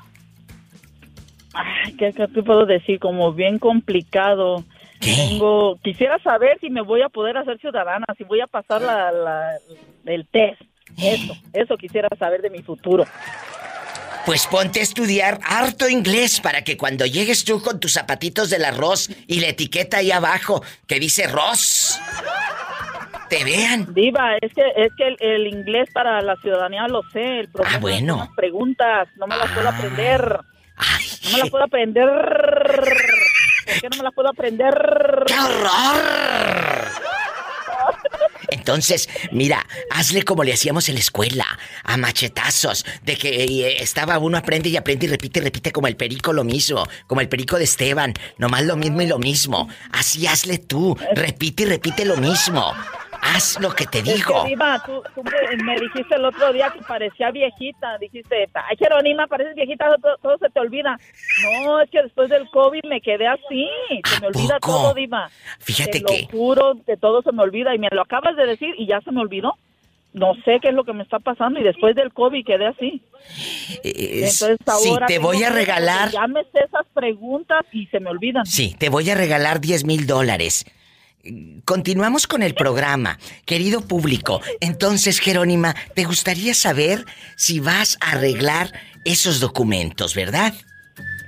Ay, ¿qué, te puedo decir? Como bien complicado. Tengo, quisiera saber si me voy a poder hacer ciudadana, si voy a pasar la, el test. Eso, eso quisiera saber de mi futuro. Pues ponte a estudiar harto inglés para que cuando llegues tú con tus zapatitos del arroz y la etiqueta ahí abajo que dice Ross, te vean. Diva, es que, es que el, inglés para la ciudadanía lo sé. El problema ah, bueno. Son las preguntas, no me las puedo aprender. No me las puedo aprender. ¿Por qué no me las puedo aprender? ¡Qué horror! Entonces, mira, hazle como le hacíamos en la escuela, a machetazos, de que eh, estaba uno aprende y aprende y repite y repite como el perico lo mismo, como el perico de Esteban, nomás lo mismo y lo mismo. Así hazle tú, repite y repite lo mismo. Haz lo que te digo. tú, me, dijiste el otro día que parecía viejita. Dijiste, ay, Jerónima, pareces viejita, todo, se te olvida. No, es que después del COVID me quedé así. Se me olvida todo, Diva. Fíjate te que. Lo juro que todo se me olvida. Y me lo acabas de decir y ya se me olvidó. No sé qué es lo que me está pasando y después del COVID quedé así. Entonces ahora. Sí, te voy a regalar. Ya me sé esas preguntas y se me olvidan. Sí, te voy a regalar 10 mil dólares. Continuamos con el programa, querido público. Entonces, Jerónima, ¿te gustaría saber si vas a arreglar esos documentos, verdad?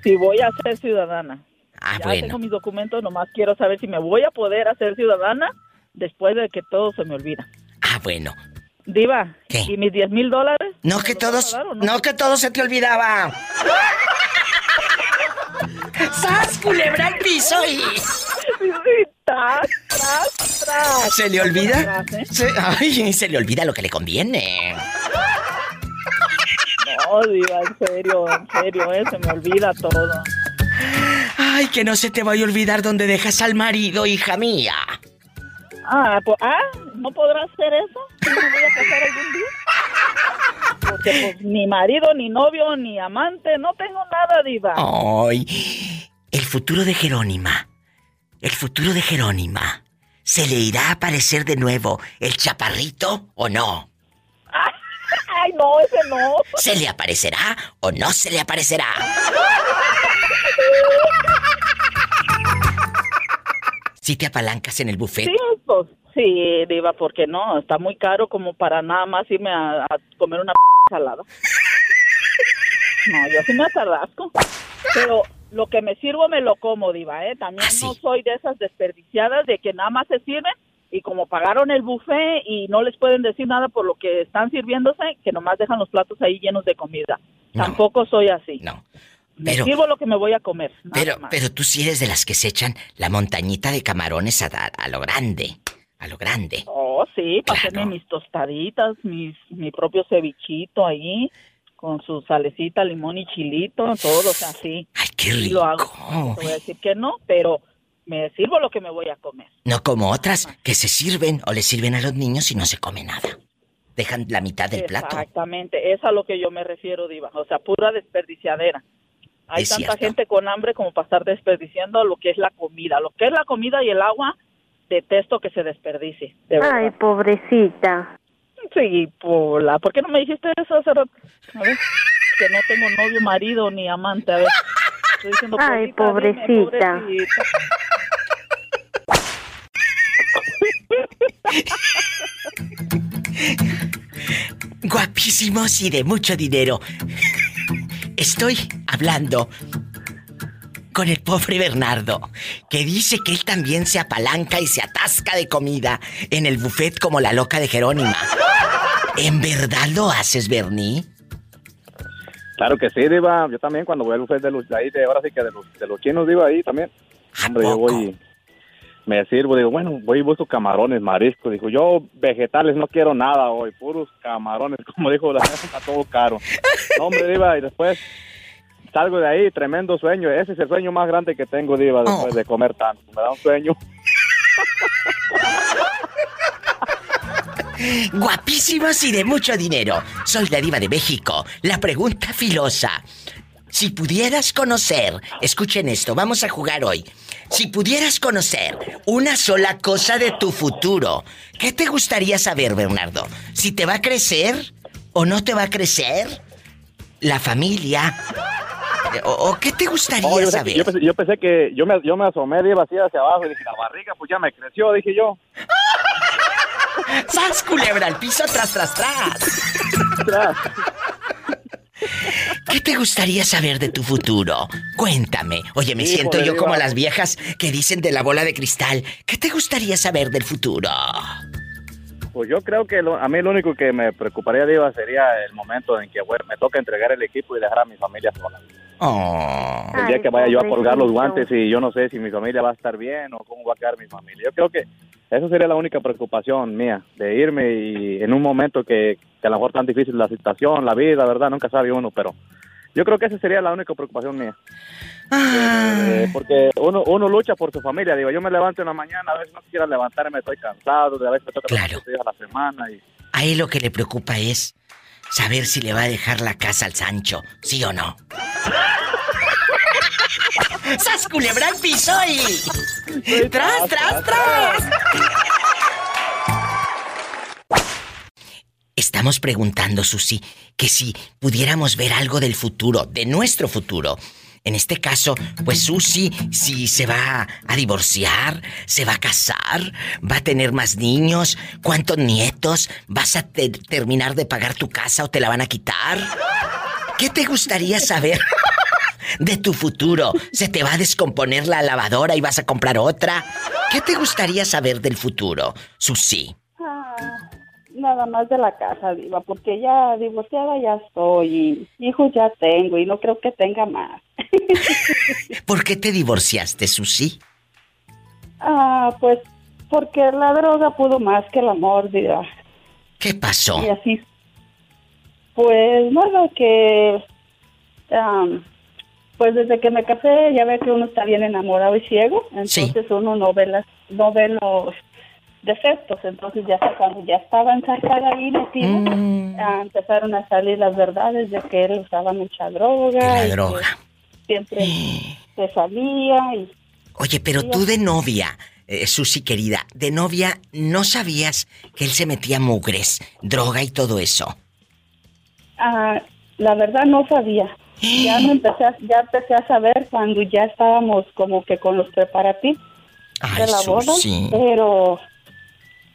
Si voy a ser ciudadana. Ah, ya bueno. tengo mis documentos, nomás quiero saber si me voy a poder hacer ciudadana después de que todo se me olvida. Ah, bueno. Diva, ¿y mis 10 mil dólares? No que todos, no? que todo se te olvidaba. *laughs* ¡Sas, culebra al piso y... ¿Se le olvida? Se, ay, se le olvida lo que le conviene. No, diva, en serio, en serio, eh, se me olvida todo. Ay, que no se te vaya a olvidar dónde dejas al marido, hija mía. Ah, pues, ah, ¿no podrás hacer eso? ¿No me voy a casar algún día? Porque pues ni marido, ni novio, ni amante, no tengo nada, diva. Ay, el futuro de Jerónima, el futuro de Jerónima, ¿se le irá a aparecer de nuevo el chaparrito o no? *laughs* Ay, no, ese no. ¿Se le aparecerá o no se le aparecerá? *laughs* ¿Si te apalancas en el buffet? Sí, pues, sí, Diva, porque no, está muy caro como para nada más irme a, comer una *laughs* salada. No, yo sí me atarrasco. Pero lo que me sirvo me lo como, Diva, ¿eh? También ¿Ah, no soy de esas desperdiciadas de que nada más se sirven y como pagaron el buffet y no les pueden decir nada por lo que están sirviéndose, que nomás dejan los platos ahí llenos de comida. Tampoco soy así. No. Pero, me sirvo lo que me voy a comer. Pero, pero tú sí eres de las que se echan la montañita de camarones a, a lo grande. A lo grande. Oh, sí, para hacerme mis tostaditas, mis, mi propio cevichito ahí, con su salecita, limón y chilito, todo, o sea, sí. Ay, qué rico. lo hago. Te voy a decir que no, pero me sirvo lo que me voy a comer. No como otras que se sirven o le sirven a los niños y no se come nada. Dejan la mitad del plato. Exactamente, es a lo que yo me refiero, Diva. O sea, pura desperdiciadera. Hay tanta gente con hambre como para estar desperdiciando lo que es la comida. Lo que es la comida y el agua, detesto que se desperdicie. Ay, pobrecita. Sí, Pola. ¿Por qué no me dijiste eso hace rato? que no tengo novio, marido ni amante. A ver. Estoy diciendo, Ay, pobrecita. Guapísimos y de mucho dinero. Estoy hablando con el pobre Bernardo, que dice que él también se apalanca y se atasca de comida en el buffet como la loca de Jerónima. ¿En verdad lo haces, Bernie? Claro que sí, Diva. Yo también cuando voy al buffet de los de ahí, de ahora sí que de los, de los chinos, Diva, ahí también. Hombre, yo voy me sirvo, digo, bueno, voy y busco camarones, mariscos. Dijo, yo vegetales no quiero nada hoy, puros camarones, *laughs* como dijo la está todo caro. hombre, Diva, y después salgo de ahí, tremendo sueño. Ese es el sueño más grande que tengo, Diva, después de comer tanto. Me da un sueño. *laughs* Guapísimos y de mucho dinero. Soy la diva de México. La pregunta filosa. Si pudieras conocer, escuchen esto, vamos a jugar hoy. Si pudieras conocer una sola cosa de tu futuro, ¿qué te gustaría saber, Bernardo? ¿Si te va a crecer o no te va a crecer? ¿La familia? *laughs* ¿O, qué te gustaría saber? Yo pensé, que yo me, yo me asomé de vacía hacia abajo y dije, la barriga pues ya me creció, dije yo. *laughs* ¡Sas, culebra! Al piso, tras, tras, tras. tras. ¿Qué te gustaría saber de tu futuro? Cuéntame. Oye, me siento yo como las viejas que dicen de la bola de cristal. ¿Qué te gustaría saber del futuro? Pues yo creo que a mí lo único que me preocuparía, Diva, sería el momento en que me toca entregar el equipo y dejar a mi familia sola. Oh. El día que vaya yo a colgar los guantes y yo no sé si mi familia va a estar bien o cómo va a quedar mi familia. Yo creo que eso sería la única preocupación mía, de irme y en un momento que, que a lo mejor tan difícil la situación, la vida, ¿verdad? Nunca sabe uno, pero yo creo que esa sería la única preocupación mía. Eh, porque uno, uno lucha por su familia. Digo, yo me levanto en la mañana, a veces no quisiera levantarme, estoy cansado, de a veces me toca claro. a la semana. Y... A él lo que le preocupa es saber si le va a dejar la casa al Sancho, ¿sí o no? *laughs* ¡Sas culebra al piso y... ¡Tras, tras, tras! Estamos preguntando, Susi, que si pudiéramos ver algo del futuro, de nuestro futuro. En este caso, pues Susi, si se va a divorciar, se va a casar, va a tener más niños, cuántos nietos, vas a terminar de pagar tu casa o te la van a quitar. ¿Qué te gustaría saber? de tu futuro. ¿Se te va a descomponer la lavadora y vas a comprar otra? ¿Qué te gustaría saber del futuro, Susi? Ah, nada más de la casa, Diva, porque ya divorciada ya estoy y hijos ya tengo y no creo que tenga más. *laughs* ¿Por qué te divorciaste, Susi? Ah, pues porque la droga pudo más que el amor, Diva. ¿Qué pasó? Y así Pues nada, que pues desde que me casé ya ve que uno está bien enamorado y ciego, entonces uno no ve, las, no ve los defectos, entonces ya cuando ya estaba ensartada ahí metida, mm. empezaron a salir las verdades de que él usaba mucha droga. La droga. Siempre se salía y... Oye, pero tú de novia, eh, Susi querida, de novia, ¿no sabías que él se metía mugres, droga y todo eso? Ah, la verdad no sabía. Ya empecé a, ya empecé a saber cuando ya estábamos como que con los preparativos de la boda, pero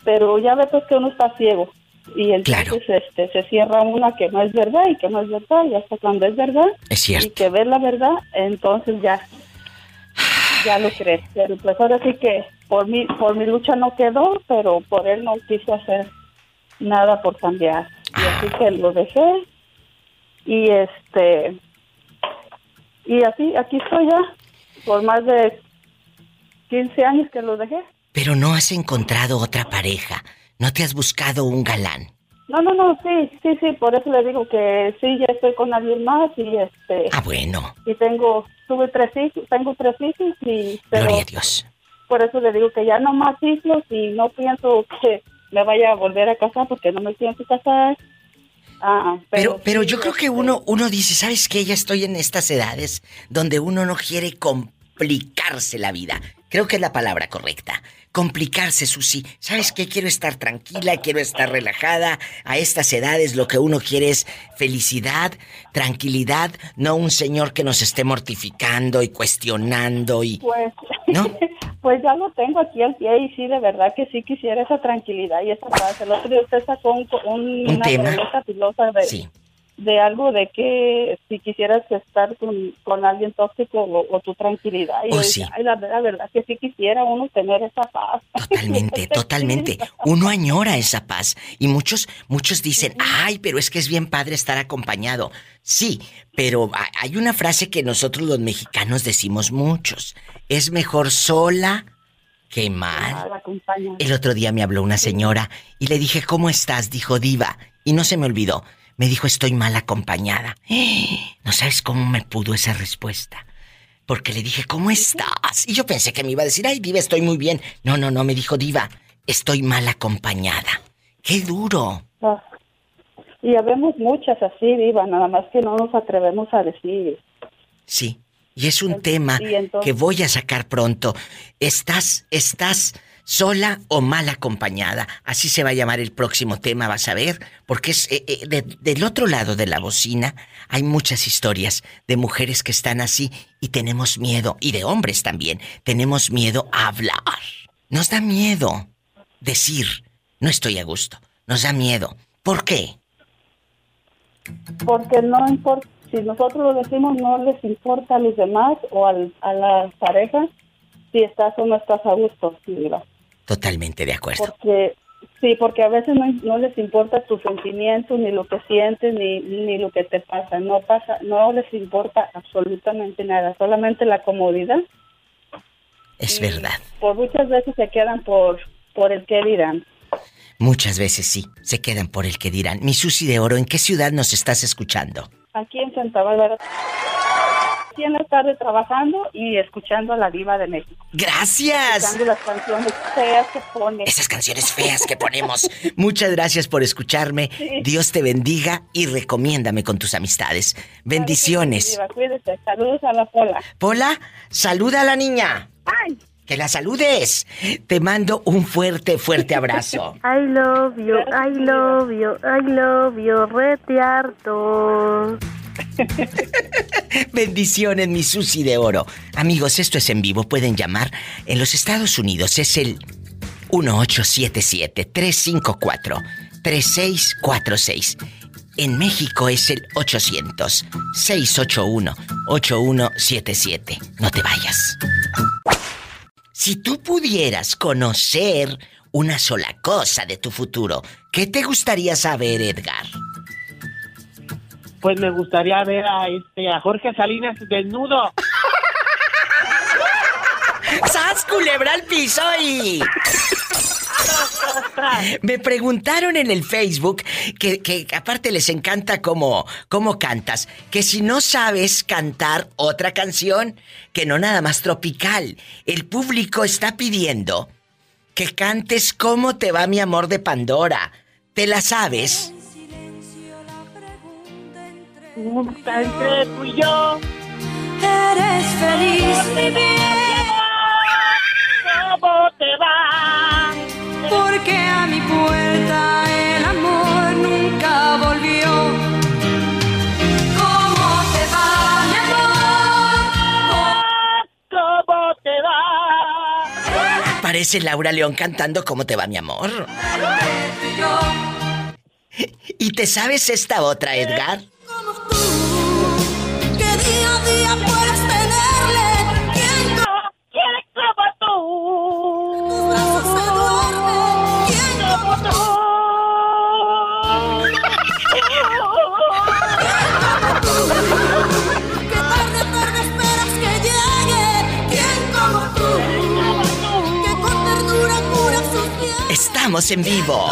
pero ya ves que uno está ciego. Y entonces este se cierra una que no es verdad y que no es verdad y hasta cuando es verdad y que ves la verdad entonces ya ya lo crees. Pero pues ahora sí que por mi por mi lucha no quedó pero por él no quiso hacer nada por cambiar. Y así que lo dejé y este y así aquí estoy ya por más de 15 años que lo dejé pero no has encontrado otra pareja no te has buscado un galán no, no, no, sí, sí, sí, por eso le digo que sí, ya estoy con alguien más y este... Ah, bueno. Y tengo, tuve tres hijos, tengo tres hijos y... Gloria a Dios. Por eso le digo que ya no más hijos y no pienso que me vaya a volver a casar porque no me pienso casar. Ah, pero, pero, yo creo que uno, uno dice, ¿sabes qué? Ya estoy en estas edades donde uno no quiere complicarse la vida. Creo que es la palabra correcta. Complicarse, Susi. ¿Sabes qué? Quiero estar tranquila, quiero estar relajada. A estas edades lo que uno quiere es felicidad, tranquilidad, no un señor que nos esté mortificando y cuestionando y... Pues, ¿no? *laughs* pues ya lo tengo aquí al pie y sí, de verdad que sí quisiera esa tranquilidad y esa paz. El otro día usted sacó un, un, una tema. pilosa de... Sí de algo de que si quisieras estar con, alguien tóxico o, tu tranquilidad. Y oh, sí. la, verdad que sí quisiera uno tener esa paz. *laughs* Totalmente, totalmente. Uno añora esa paz. Y muchos, muchos dicen, ay, pero es que es bien padre estar acompañado. Sí, pero hay una frase que nosotros los mexicanos decimos muchos. Es mejor sola que mal. El otro día me habló una señora y le dije, ¿cómo estás? Dijo Diva. Y no se me olvidó. Me dijo, estoy mal acompañada. *gasps* No sabes cómo me pudo esa respuesta. Porque le dije, ¿cómo estás? Y yo pensé que me iba a decir, ay, Diva, estoy muy bien. No, no, no, me dijo, Diva, estoy mal acompañada. ¡Qué duro! Ah, y habemos muchas así, Diva, nada más que no nos atrevemos a decir. Sí, y es un tema que voy a sacar pronto. Estás, estás sola o mal acompañada. Así se va a llamar el próximo tema, vas a ver, porque es eh, eh, del otro lado de la bocina hay muchas historias de mujeres que están así y tenemos miedo, y de hombres también, tenemos miedo a hablar. Nos da miedo decir, no estoy a gusto, nos da miedo. ¿Por qué? Porque no importa, si nosotros lo decimos, no les importa a los demás o al, a las parejas si estás o no estás a gusto, Totalmente de acuerdo. Porque sí, porque a veces no, les importa tus sentimientos, ni lo que sientes, ni, ni lo que te pasa. No pasa, no les importa absolutamente nada, solamente la comodidad. Es verdad. Por muchas veces se quedan por, por el que dirán. Muchas veces sí, se quedan por el que dirán. Mi Susi de Oro, ¿en qué ciudad nos estás escuchando? Aquí en Santa Bárbara aquí en la tarde trabajando y escuchando a la diva de México. Gracias. Escuchando las canciones feas que pone. Esas canciones feas que ponemos. *laughs* Muchas gracias por escucharme. Dios te bendiga y recomiéndame con tus amistades. Bendiciones. Diva, cuídate. Saludos a la Pola. Pola, saluda a la niña. Ay. Que la saludes. Te mando un fuerte, fuerte abrazo. *laughs* I love you, I love you, I love you, retearto. *laughs* Bendiciones, mi Susi de oro. Amigos, esto es en vivo. Pueden llamar. En los Estados Unidos es el 1877-354-3646. En México es el 800-681-8177. No te vayas. Si tú pudieras conocer una sola cosa de tu futuro, ¿qué te gustaría saber, Edgar? pues me gustaría ver a este a Jorge Salinas desnudo. ¡Sas culebra al piso y! *laughs* Me preguntaron en el Facebook que, que, aparte les encanta cómo, cómo cantas, que si no sabes cantar otra canción, que no nada más tropical, el público está pidiendo que cantes cómo te va mi amor de Pandora. ¿Te la sabes? Entre tú y yo. Eres feliz, mi bien. ¿Cómo te va? Porque a mi puerta el amor nunca volvió. ¿Cómo te va, mi amor? ¿Cómo te va? Parece Laura León cantando ¿Cómo te va, mi amor? ¿Y te sabes esta otra, Edgar? Que día a día puedes tenerle. ¿Quién como tú? Estamos en vivo.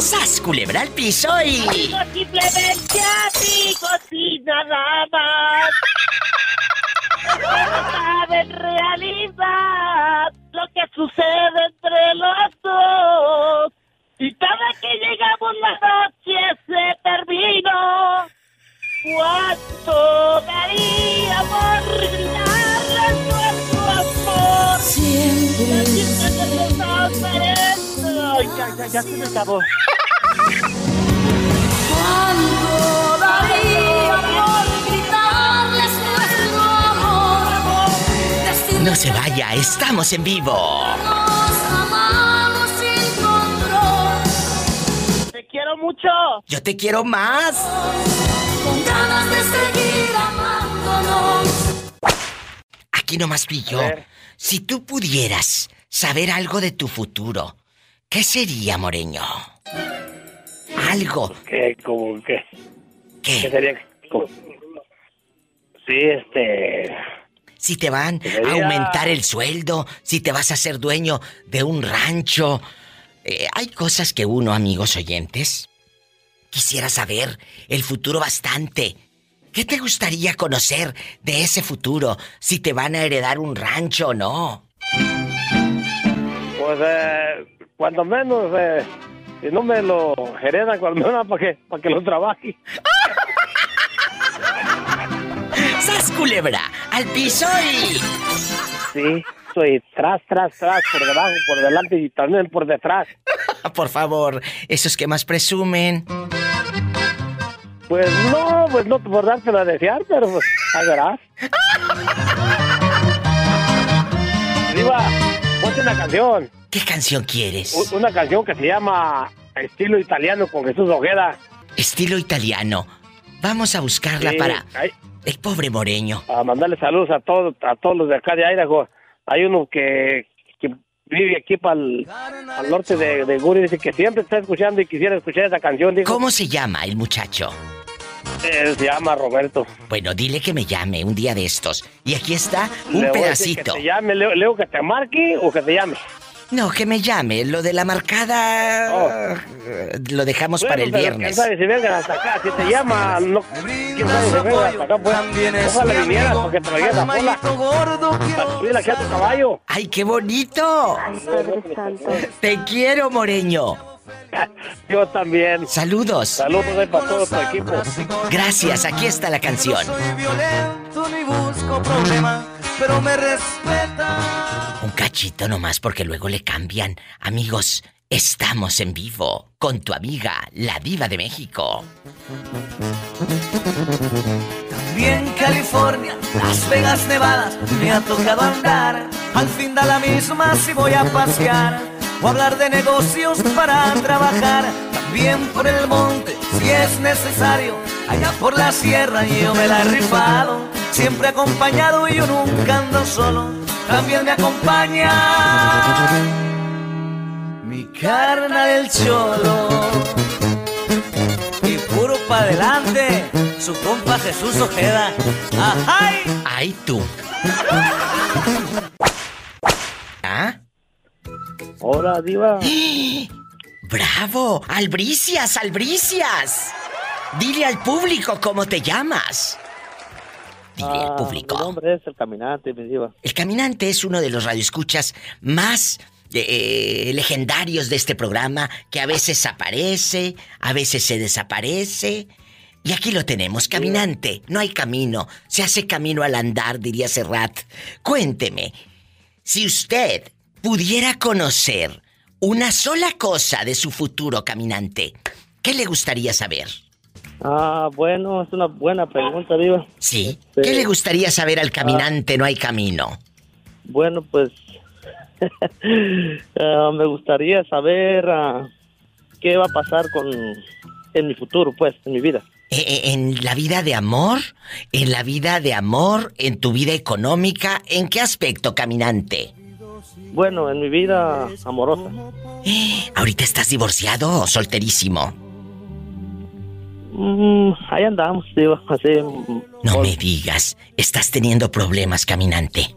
¡Sas culebra al piso y. Digo simplemente amigos y nada más. No sabe en realidad lo que sucede entre los dos. Y cada que llegamos la noche se terminó. ¿Cuánto daría por brindarle nuestro amor? Siempre. Siempre Ay, ya, ya, ya se me acabó. ¿Cuánto daría por gritarles nuestro amor? No se vaya, estamos en vivo. nos amamos sin control. Te quiero mucho. Yo te quiero más. Con ganas de seguir amándonos. Aquí nomás vi yo. Si tú pudieras saber algo de tu futuro, ¿qué sería, Moreño? Algo. ¿Qué? ¿Cómo qué? ¿Qué? ¿Qué sería? como- Sí, este... Si te van a aumentar el sueldo, si te vas a ser dueño de un rancho. Eh, hay cosas que uno, amigos oyentes, quisiera saber el futuro bastante. ¿Qué te gustaría conocer de ese futuro? Si te van a heredar un rancho o no. Pues, eh, cuando menos, eh, si no me lo heredan, cuando menos para que, para que lo trabaje. ¡Sas culebra! ¡Al piso y... Sí, soy tras, tras, tras, por debajo, por delante y también por detrás. *laughs* Por favor, esos que más presumen. Pues no, pues no por dártelo a desear, pero pues, ahí verás. *laughs* Diva, ponte una canción. ¿Qué canción quieres? U- Una canción que se llama Estilo Italiano con Jesús Ojeda. Estilo italiano. Vamos a buscarla Sí, para el pobre Moreño. a mandarle saludos a todos a todos los de acá de Idaho. Hay uno que, que vive aquí para al norte de, de Guri, dice que siempre está escuchando y quisiera escuchar esa canción. Dijo, ¿Cómo se llama el muchacho? Se llama Roberto. Bueno, dile que me llame un día de estos. Y aquí está un Le voy a decir pedacito. Que te llame, Leo, Leo, que te marque o que te llame. No, que me llame. Lo de la marcada eh, lo dejamos para el Oh. Pero viernes. ¿Quién sabe si vengan hasta acá? Si te llama, no. ¿Quién sabe si vengan hasta acá? Pues, ojalá vinieras porque te traigas la cola. Para subir aquí a tu caballo. ¡Ay, qué bonito! Te quiero, Moreño. Yo también. Saludos. Saludos ahí para todo tu equipo. Gracias, aquí está la canción. Tú ni busco problema, pero me respeta. Un cachito nomás porque luego le cambian. Amigos, estamos en vivo con tu amiga, la diva de México. Bien California, Las Vegas, Nevada, me ha tocado andar. Al fin da la misma si voy a pasear o hablar de negocios para trabajar. También por el monte, si es necesario. Allá por la sierra yo me la he rifado. Siempre acompañado y yo nunca ando solo. También me acompaña mi carna del cholo. Y puro pa' adelante, su compa Jesús Ojeda. ¡Ajay! ¡Ay, tú! *laughs* ¿Ah? Hola, Diva. *gasps* ¡Bravo! ¡Albricias, albricias! Dile al público cómo te llamas. Dile al Ah, público. Mi nombre es El Caminante, mi Diva. El caminante es uno de los radioescuchas más eh, legendarios de este programa, que a veces aparece, a veces se desaparece. Y aquí lo tenemos, caminante. No hay camino, se hace camino al andar, diría Serrat. Cuénteme, si usted pudiera conocer una sola cosa de su futuro caminante, ¿qué le gustaría saber? Ah, bueno, es una buena pregunta, Diva. Sí. ¿Qué le gustaría saber al caminante? No hay camino. Bueno, pues *laughs* ah, me gustaría saber ah, qué va a pasar con en mi futuro, pues, en mi vida. Eh, eh, En la vida de amor, en la vida de amor, en tu vida económica, ¿en qué aspecto, caminante? Bueno, en mi vida amorosa. ¿Ahorita estás divorciado o solterísimo? Mm, ahí andamos, Diva, así. mm, No me digas, estás teniendo problemas, caminante.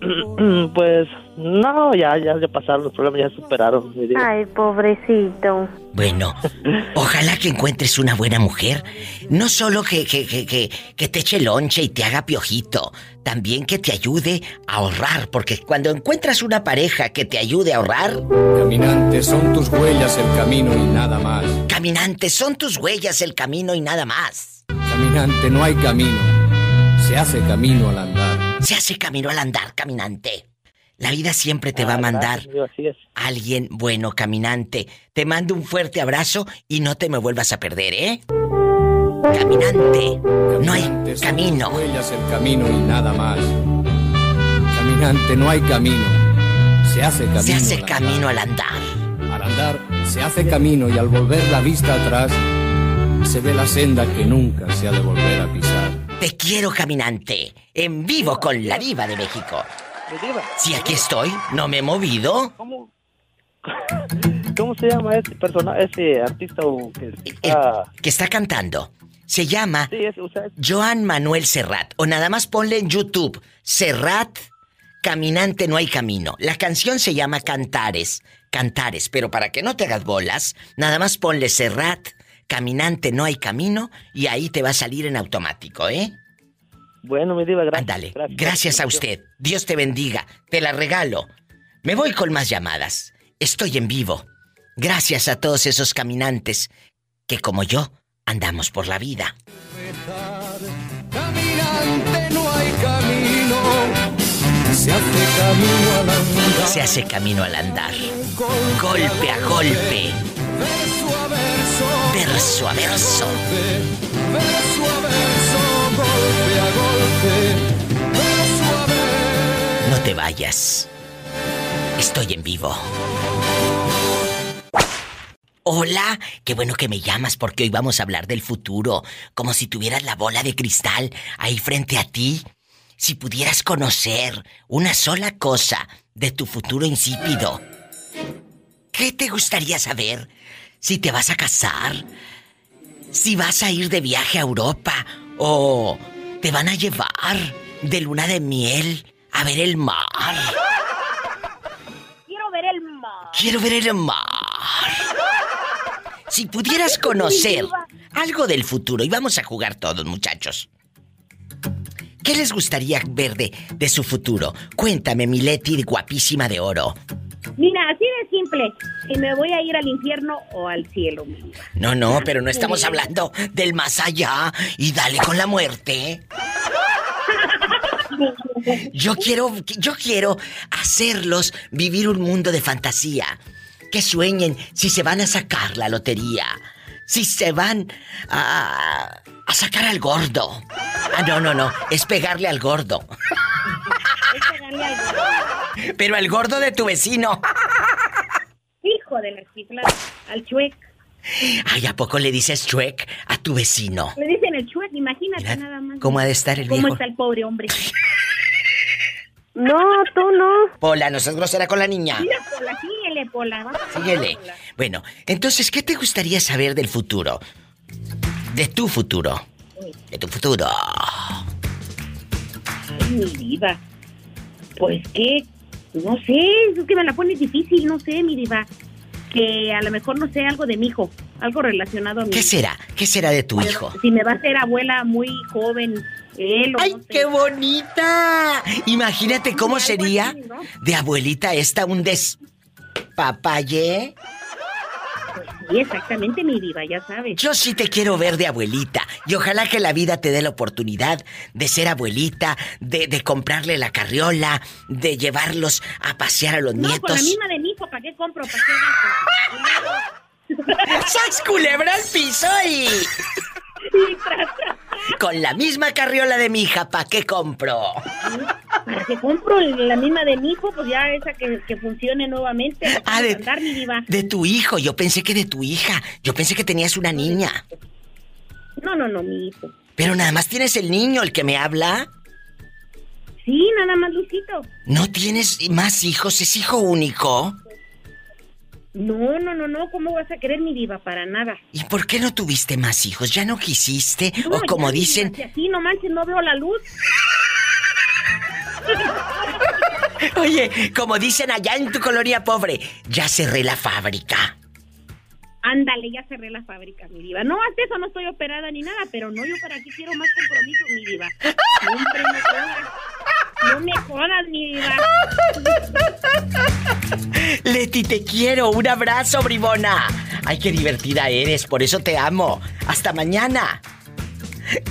*clears throat* Pues, no, ya, ya, ya pasaron los problemas, ya superaron. Ay, pobrecito. Bueno, *laughs* ojalá que encuentres una buena mujer. No solo que, que, que, que, que te eche lonche y te haga piojito, también que te ayude a ahorrar, porque cuando encuentras una pareja que te ayude a ahorrar, Caminante, son tus huellas el camino y nada más. caminante, son tus huellas el camino y nada más. Caminante, no hay camino. Se hace camino al andar. Se hace camino al andar, caminante. La vida siempre te va a mandar a alguien bueno, caminante. Te mando un fuerte abrazo y no te me vuelvas a perder, ¿eh? Caminante, no hay camino. Huellas el camino y nada más. Caminante, no hay camino. Se hace camino. Se hace al andar. camino al andar. Al andar se hace camino y al volver la vista atrás se ve la senda que nunca se ha de volver a pisar. Te quiero, caminante. En vivo con la diva de México. Si aquí estoy, no me he movido. ¿cómo, *laughs* ¿cómo se llama ese personaje, ese artista que está... Que está cantando. Se llama Sí, es, o sea, es- Joan Manuel Serrat. O nada más ponle en YouTube. Serrat, Caminante no hay camino. La canción se llama Cantares. Cantares. Pero para que no te hagas bolas, nada más ponle Serrat, Caminante no hay camino. Y ahí te va a salir en automático, ¿eh? Bueno, mi diva, gracias. Ándale. Gracias, Gracias a usted. Dios te bendiga. Te la regalo. Me voy con más llamadas. Estoy en vivo. Gracias a todos esos caminantes que como yo andamos por la vida. Caminante, no hay camino. Se hace camino al andar. Se hace camino al andar. Golpe a golpe. Verso a verso. Verso a verso. Verso a verso. Golpe a golpe. No te vayas. Estoy en vivo. Hola, qué bueno que me llamas porque hoy vamos a hablar del futuro, como si tuvieras la bola de cristal ahí frente a ti. Si pudieras conocer una sola cosa de tu futuro insípido, ¿qué te gustaría saber? Si te vas a casar, si vas a ir de viaje a Europa o te van a llevar de luna de miel a ver el mar. Quiero ver el mar. Quiero ver el mar. Si pudieras conocer algo del futuro, y vamos a jugar todos, muchachos. ¿Qué les gustaría ver de, de su futuro? Cuéntame, mi Leti guapísima de oro. Mira, así de simple. Si me voy a ir al infierno o al cielo. No, no, pero no estamos hablando del más allá y dale con la muerte. Yo quiero, yo quiero hacerlos vivir un mundo de fantasía. Que sueñen si se van a sacar la lotería. Si se van a, a sacar al gordo. Ah, no, no, no. Es pegarle al gordo. Pero al gordo de tu vecino. Hijo de la al chuec. Ay, ¿a poco le dices chuec a tu vecino? Le dicen el chuec, imagínate Mira, nada más. ¿Cómo ha de estar el ¿Cómo viejo? está el pobre hombre? *laughs* No, tú no. Pola, no seas grosera con la niña. Mira, Pola, síguele, Pola. Síguele. Bueno, entonces, ¿qué te gustaría saber del futuro? De tu futuro. De tu futuro. Ay, mi vida. Pues qué, No sé, es que me la pone difícil, no sé, mi diva. Que a lo mejor no sé algo de mi hijo, algo relacionado a mi ¿Qué será? ¿Qué será de tu hijo? Si me va a ser abuela muy joven, ¡Ay, no sé. qué bonita! Imagínate cómo sería de abuelita esta un despapalle. Sí, exactamente, mi diva, ya sabes. Yo sí te quiero ver de abuelita. Y ojalá que la vida te dé la oportunidad de ser abuelita, de, de comprarle la carriola, de llevarlos a pasear a los No, con la nietos. misma de mi hijo, ¿para qué compro? ¿Para qué gasto? *laughs* ¡Sas culebra al piso y... *laughs* Con la misma carriola de mi hija, ¿para qué compro? ¿Para qué compro la misma de mi hijo? Pues ya esa que, que funcione nuevamente. Ah, de- Andar, mi diva. De tu hijo, yo pensé que de tu hija. Yo pensé que tenías una niña. No, no, no, mi hijo. Pero nada más tienes el niño, el que me habla. Sí, nada más, Luisito. ¿No tienes más hijos? ¿Es hijo único? No, no, no, no. ¿Cómo vas a querer mi diva? Para nada. ¿Y por qué no tuviste más hijos? ¿Ya no quisiste? No, o como dicen, diva, si así no manches, no veo la luz. *laughs* oye, como dicen allá en tu colonia pobre, ya cerré la fábrica. Ándale, ya cerré la fábrica, mi diva. No, hasta eso no estoy operada ni nada, pero no, yo para aquí quiero más compromisos, mi diva. Siempre me jodas. No me jodas, mi diva. Leti, te quiero. Un abrazo, bribona. Ay, qué divertida eres, por eso te amo. Hasta mañana.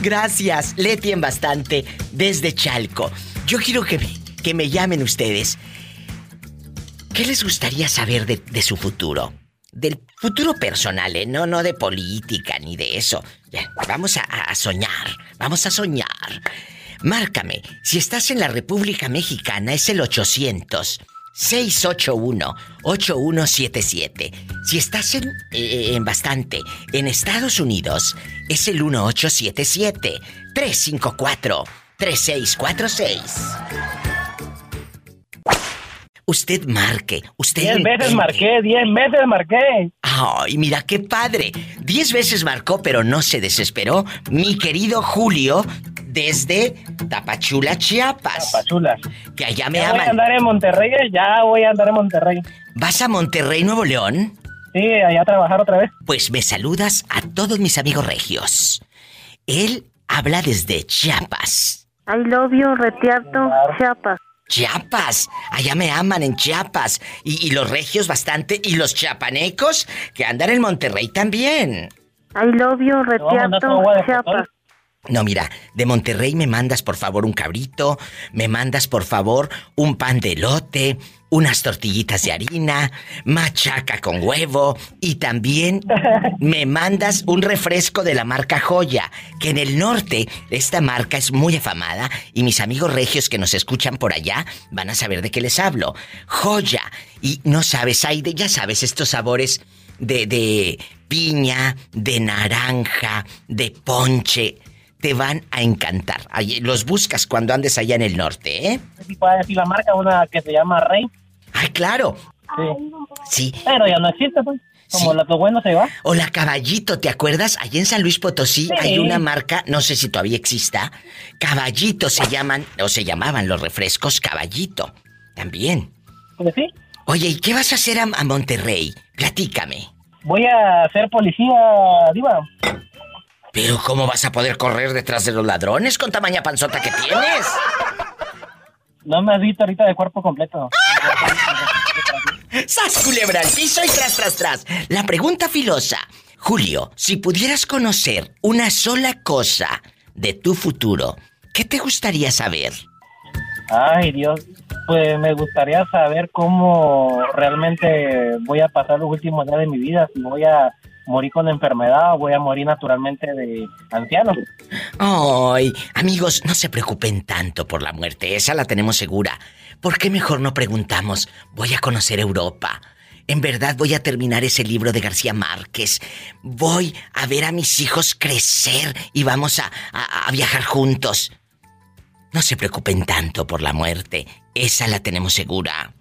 Gracias, Leti en bastante, desde Chalco. Yo quiero que me, que me llamen ustedes. ¿Qué les gustaría saber de, de su futuro? Del futuro personal, ¿eh? No, no de política ni de eso. Vamos a, soñar, vamos a soñar. Márcame, si estás en la República Mexicana es el 800 681 8177. Si estás en, eh, en bastante en Estados Unidos es el 1877 354 3646. Usted marque, usted Diez veces intente. marqué, diez veces marqué. Ay, mira qué padre. Diez veces marcó, pero no se desesperó. Mi querido Julio, desde Tapachula, Chiapas. Tapachula. Que allá me Ya voy a andar en Monterrey, ya voy a andar en Monterrey. ¿Vas a Monterrey, Nuevo León? Sí, allá a trabajar otra vez. Pues me saludas a todos mis amigos regios. Él habla desde Chiapas. I love you, Retiarto, Chiapas. Chiapas, allá me aman en Chiapas. Y, y los regios bastante. Y los chiapanecos que andan en Monterrey también. I love you, Chiapas. No, mira, de Monterrey me mandas por favor un cabrito, me mandas por favor un pan de elote, unas tortillitas de harina, machaca con huevo y también me mandas un refresco de la marca Joya, que en el norte esta marca es muy afamada y mis amigos regios que nos escuchan por allá van a saber de qué les hablo. Joya. Y no sabes, hay de, ya sabes, estos sabores de, de piña, de naranja, de ponche. Te van a encantar. Los buscas cuando andes allá en el norte, ¿eh? Puede decir la marca, una que se llama Rey. Ay, claro. Sí. Sí. Pero ya no existe, pues. Como lo que bueno se va. O la Caballito, ¿te acuerdas? Allí en San Luis Potosí Sí. hay una marca, no sé si todavía exista. Caballito se llaman, o se llamaban los refrescos Caballito. También. Pues sí. Oye, ¿y qué vas a hacer a, a Monterrey? Platícame. Voy a ser policía, Diva. Pero ¿cómo vas a poder correr detrás de los ladrones con tamaña panzota que tienes? No me has visto ahorita de cuerpo completo. *laughs* ¡Sas culebra al piso y tras, tras, tras! La pregunta filosa. Julio, si pudieras conocer una sola cosa de tu futuro, ¿qué te gustaría saber? Ay, Dios. Pues me gustaría saber cómo realmente voy a pasar los últimos días de mi vida. Si voy a morir con enfermedad o voy a morir naturalmente de anciano. Ay, amigos, no se preocupen tanto por la muerte, esa la tenemos segura. ¿Por qué mejor no preguntamos, voy a conocer Europa? En verdad voy a terminar ese libro de García Márquez. Voy a ver a mis hijos crecer y vamos a- a viajar juntos. No se preocupen tanto por la muerte, esa la tenemos segura.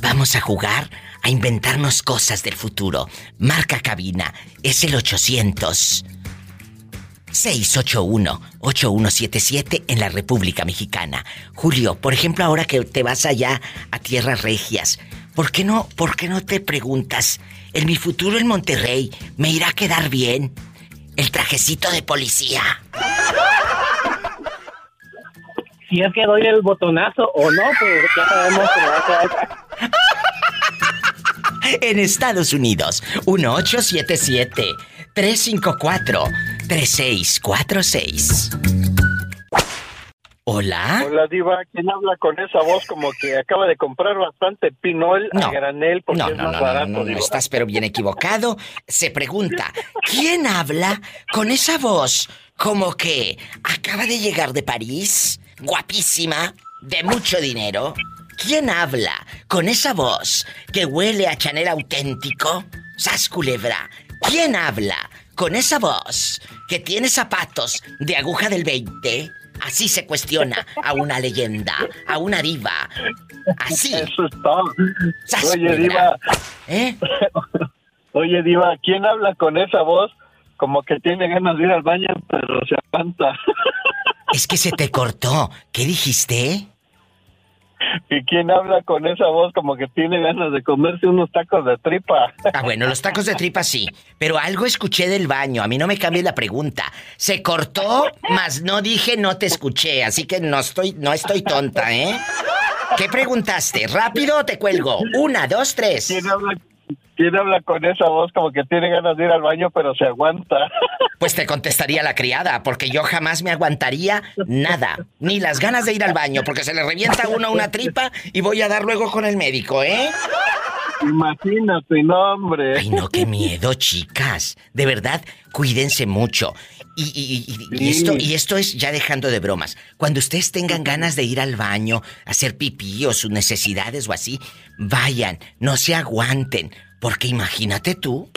Vamos a jugar a inventarnos cosas del futuro. Marca cabina, es el 800 681-8177 en la República Mexicana. Julio, por ejemplo, ahora que te vas allá a Tierras Regias, ¿por qué no, por qué no te preguntas, en mi futuro en Monterrey, ¿me irá a quedar bien el trajecito de policía? Si es que doy el botonazo o no, pues ya sabemos que va a quedar... En Estados Unidos, 1877 354 3646. Hola. Hola, Diva. ¿Quién habla con esa voz como que acaba de comprar bastante pinol a granel porque es más barato? No, no, estás pero bien equivocado. Se pregunta, ¿quién habla con esa voz como que acaba de llegar de París, guapísima, de mucho dinero? ¿Quién habla con esa voz que huele a Chanel auténtico? Sas culebra. ¿Quién habla con esa voz que tiene zapatos de aguja del 20, así se cuestiona a una leyenda, a una diva. Así. Eso está. Oye, diva. ¿Eh? *laughs* Oye, diva, ¿quién habla con esa voz? Como que tiene ganas de ir al baño, pero se aguanta. *laughs* Es que se te cortó. ¿Qué dijiste? ¿Y quién habla con esa voz como que tiene ganas de comerse unos tacos de tripa? Ah, bueno, los tacos de tripa sí. Pero algo escuché del baño. A mí no me cambie la pregunta. Se cortó, mas no dije no te escuché. Así que no estoy, no estoy tonta, ¿eh? ¿Qué preguntaste? ¿Rápido o te cuelgo? Una, dos, tres. ¿Quién habla, ¿Quién habla con esa voz como que tiene ganas de ir al baño pero se aguanta? *laughs* Pues te contestaría la criada, porque yo jamás me aguantaría nada, ni las ganas de ir al baño, porque se le revienta a uno una tripa y voy a dar luego con el médico, ¿eh? Imagínate, no, hombre. Ay, no, qué miedo, chicas. De verdad, cuídense mucho. Y, esto, y esto es ya dejando de bromas. Cuando ustedes tengan ganas de ir al baño, hacer pipí o sus necesidades o así, vayan, no se aguanten. Porque imagínate tú,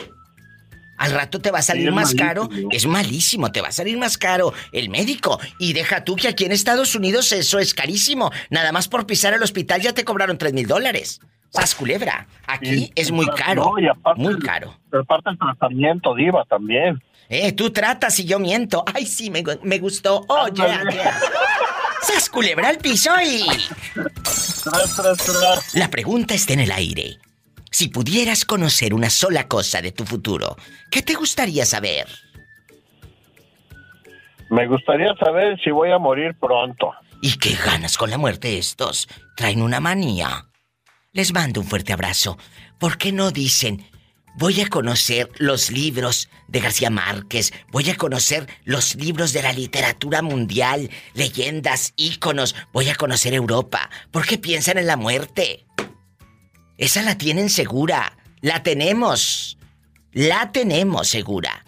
al rato te va a salir más caro. Es malísimo, te va a salir más caro el médico. Y deja tú que aquí en Estados Unidos eso es carísimo. Nada más por pisar el hospital ya te cobraron tres mil dólares. Sas culebra. Aquí es muy caro. muy caro. Aparte el tratamiento, Diva, también. Eh, tú tratas y yo miento. Ay, sí, me, gustó. Oh, ya, ya. Sas culebra al piso y. La pregunta está en el aire. Si pudieras conocer una sola cosa de tu futuro, ¿qué te gustaría saber? Me gustaría saber si voy a morir pronto. ¿Y qué ganas con la muerte estos? Traen una manía. Les mando un fuerte abrazo. ¿Por qué no dicen, voy a conocer los libros de García Márquez, voy a conocer los libros de la literatura mundial, leyendas, íconos, voy a conocer Europa? ¿Por qué piensan en la muerte? Esa la tienen segura. La tenemos. La tenemos segura.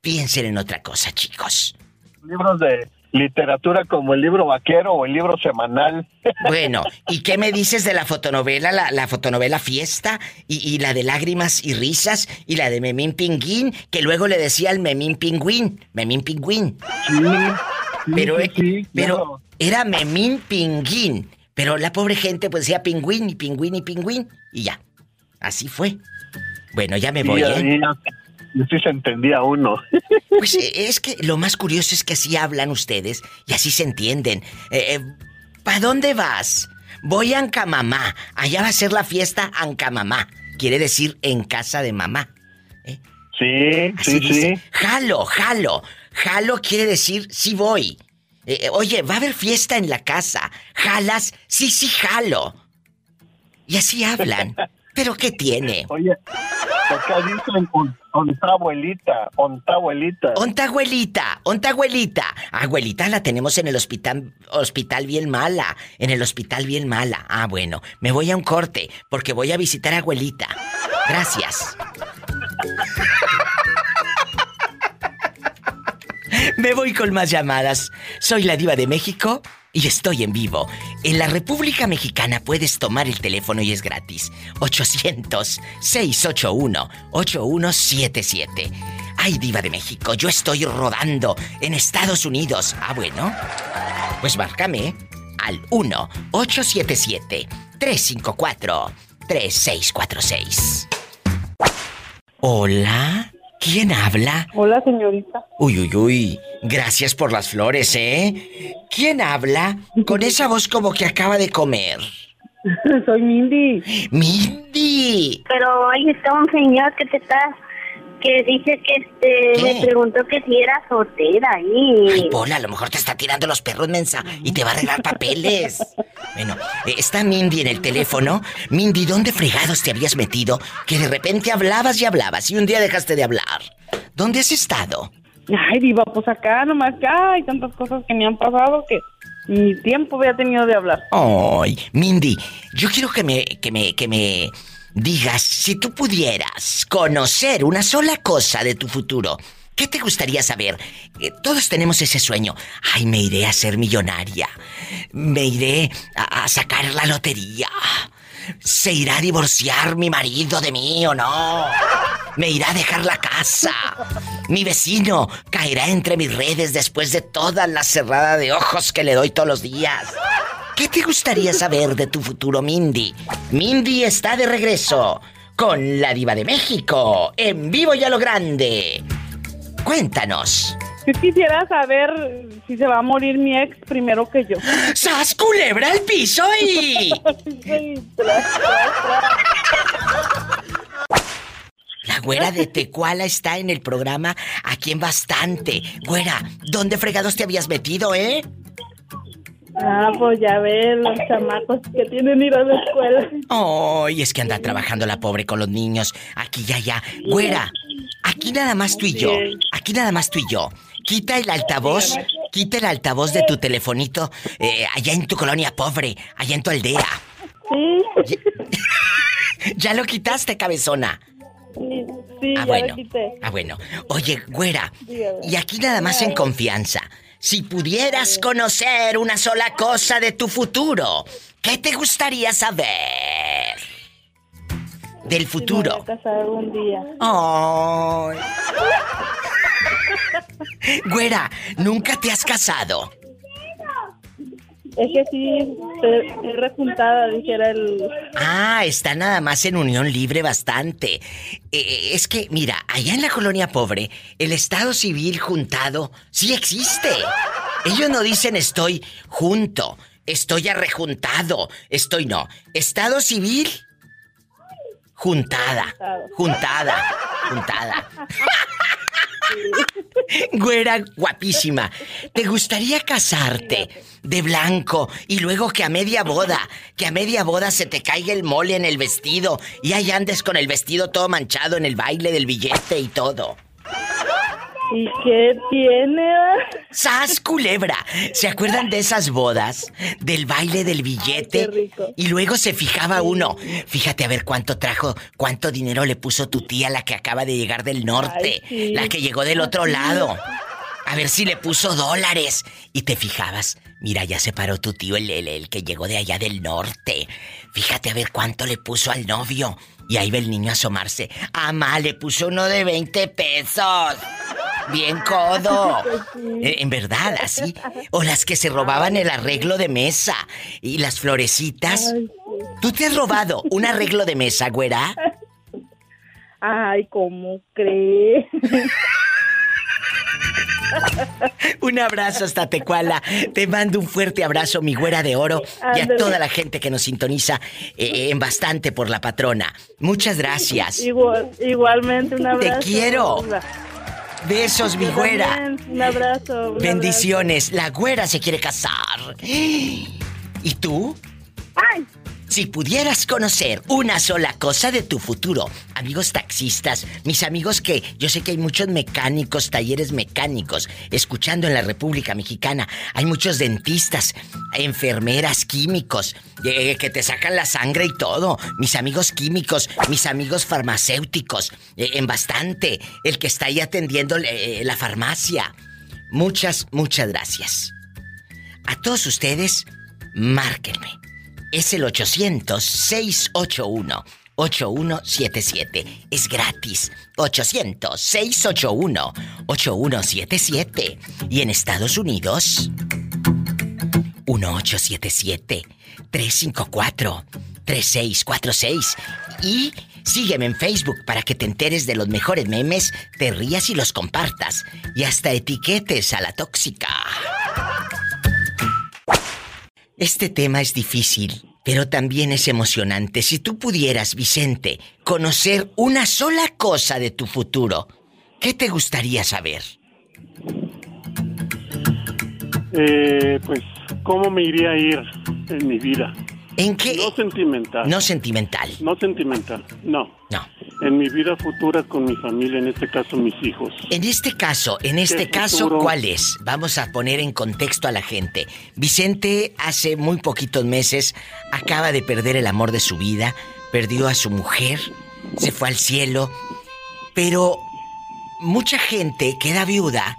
Piensen en otra cosa, chicos. Libros de literatura como el libro vaquero o el libro semanal. *laughs* Bueno, ¿y qué me dices de la fotonovela, la, fotonovela Fiesta y, la de Lágrimas y Risas y la de Memín Pingüín, que luego le decía al Memín Pingüín, Memín Pingüín? Sí, pero, pero era Memín Pingüín. Pero la pobre gente pues decía pingüín y pingüín y pingüín y ya. Así fue. Bueno, ya me voy, ¿eh? Sí se entendía uno. *laughs* Pues eh, es que lo más curioso es que así hablan ustedes y así se entienden. Eh, eh ¿Para dónde vas? Voy a Ancamamá. Allá va a ser la fiesta Ancamamá. Quiere decir en casa de mamá. ¿eh? Sí, sí, sí. Jalo, jalo. Jalo quiere decir sí voy. Oye, va a haber fiesta en la casa. ¿Jalas? Sí, sí, jalo. Y así hablan. *laughs* ¿Pero qué tiene? Oye, acá dicen onta abuelita, onta abuelita. Onta abuelita, onta abuelita. Abuelita la tenemos en el hospital, hospital bien mala. En el hospital bien mala. Ah, bueno, me voy a un corte porque voy a visitar a abuelita. Gracias. *laughs* Me voy con más llamadas. Soy la diva de México y estoy en vivo. En la República Mexicana puedes tomar el teléfono y es gratis. 800-681-8177. Ay, diva de México, yo estoy rodando en Estados Unidos. Ah, bueno. Pues márcame al 1-877-354-3646. Hola. ¿Quién habla? Hola, señorita. Uy, uy, uy. Gracias por las flores, ¿eh? ¿Quién habla con *laughs* esa voz como que acaba de comer? Soy Mindy. Mindy. Pero ahí está un señor que te está que dice que este me preguntó que si era soltera y Ay, Pola, a lo mejor te está tirando los perros mensa y te va a arreglar papeles. Bueno, eh, está Mindy en el teléfono. Mindy, ¿dónde fregados te habías metido? Que de repente hablabas y hablabas y un día dejaste de hablar. ¿Dónde has estado? Ay, diva, pues acá nomás acá hay tantas cosas que me han pasado que ni tiempo había tenido de hablar. Ay, Mindy, yo quiero que me, que me, que me digas, si tú pudieras conocer una sola cosa de tu futuro, ¿qué te gustaría saber? Eh, todos tenemos ese sueño. Ay, me iré a ser millonaria. Me iré a, a sacar la lotería. ¿Se irá a divorciar mi marido de mí o no? ¿Me irá a dejar la casa? ¿Mi vecino caerá entre mis redes después de toda la cerrada de ojos que le doy todos los días? ¿Qué te gustaría saber de tu futuro, Mindy? Mindy está de regreso con la diva de México, en vivo y a lo grande. Cuéntanos. Yo quisiera saber si se va a morir mi ex primero que yo. ¡Sas culebra al piso y! *laughs* La güera de Tecuala está en el programa aquí en Bastante. Güera, ¿dónde fregados te habías metido, eh? Ah, pues ya ves, los chamacos que tienen ir a la escuela. Ay, es que anda trabajando la pobre con los niños. Aquí ya, ya. Güera, aquí nada más tú y yo. Aquí nada más tú y yo. Quita el altavoz, quita el altavoz de tu telefonito eh, allá en tu colonia pobre, allá en tu aldea. Sí. Ya *laughs* lo quitaste, cabezona. Sí, Ah, ya bueno. lo quité. Ah, bueno. Oye, güera, y aquí nada más en confianza. Si pudieras conocer una sola cosa de tu futuro, ¿qué te gustaría saber? Del futuro. Me voy a casar un día. Ay. Güera, ¿nunca te has casado? Es que sí, estoy rejuntada, dijera el... Ah, está nada más en unión libre bastante. Eh, es que, mira, allá en la colonia pobre, el estado civil juntado sí existe. Ellos no dicen estoy junto, estoy arrejuntado, estoy no. Estado civil juntada, juntada, juntada. *laughs* *laughs* Güera guapísima, ¿te gustaría casarte de blanco y luego que a media boda, que a media boda se te caiga el mole en el vestido y ahí andes con el vestido todo manchado en el baile del billete y todo? ¿Y qué tiene? ¡Sas, culebra! ¿Se acuerdan de esas bodas? Del baile del billete. Y luego se fijaba uno. Fíjate a ver cuánto trajo, cuánto dinero le puso tu tía, la que acaba de llegar del norte. Ay, sí. La que llegó del otro lado. A ver si le puso dólares. Y te fijabas. Mira, ya se paró tu tío, el, el- el que llegó de allá del norte. Fíjate a ver cuánto le puso al novio. Y ahí ve el niño asomarse. Amá, le puso uno de 20 pesos. Bien codo. Eh, En verdad, así. O las que se robaban el arreglo de mesa. Y las florecitas. ¿Tú te has robado un arreglo de mesa, güera? Ay, ¿cómo crees? Un abrazo hasta Tecuala. Te mando un fuerte abrazo, mi güera de oro, y a toda la gente que nos sintoniza eh, en bastante por la patrona. Muchas gracias. Igual, igualmente, un abrazo. quiero. Besos, mi güera. también, Un abrazo. un Bendiciones. La güera se quiere casar. *gasps* ¿Y tú? Si pudieras conocer una sola cosa de tu futuro, amigos taxistas, mis amigos que yo sé que hay muchos mecánicos, talleres mecánicos, escuchando en la República Mexicana, hay muchos dentistas, enfermeras, químicos, eh, que te sacan la sangre y todo, mis amigos químicos, mis amigos farmacéuticos, eh, en bastante, el que está ahí atendiendo eh, la farmacia. Muchas, muchas gracias. A todos ustedes, márquenme. Es el 800-681-8177. Es gratis. 800-681-8177. Y en Estados Unidos, 1877-354-3646. Y Sígueme en Facebook para que te enteres de los mejores memes, te rías y los compartas. Y hasta etiquetes a la tóxica. Este tema es difícil, pero también es emocionante. Si tú pudieras, Vicente, conocer una sola cosa de tu futuro, ¿qué te gustaría saber? Eh, pues, ¿cómo me iría a ir en mi vida? ¿En qué? No sentimental. No sentimental. No sentimental, no. No. En mi vida futura con mi familia, en este caso mis hijos. En este caso, en este caso, futuro? ¿cuál es? Vamos a poner en contexto a la gente. Vicente hace muy poquitos meses acaba de perder el amor de su vida, perdió a su mujer, se fue al cielo, pero mucha gente queda viuda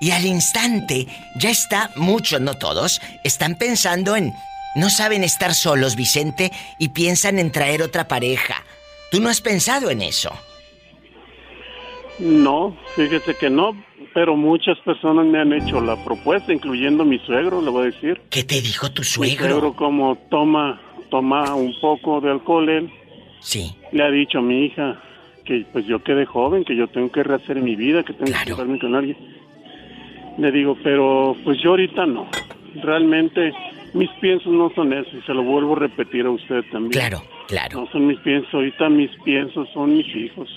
y al instante ya está, muchos, no todos, están pensando en, no saben estar solos, Vicente, y piensan en traer otra pareja. ¿Tú no has pensado en eso? No, fíjese que no, pero muchas personas me han hecho la propuesta, incluyendo mi suegro, le voy a decir. ¿Qué te dijo tu Mi suegro? suegro como toma, toma un poco de alcohol él. Sí. Le ha dicho a mi hija que pues yo quedé joven, que yo tengo que rehacer mi vida, que tengo que casarme con alguien. Le digo, pero pues yo ahorita no. Realmente mis piensos no son eso y se lo vuelvo a repetir a usted también. Claro, claro. No son mis piensos, ahorita mis piensos son mis hijos.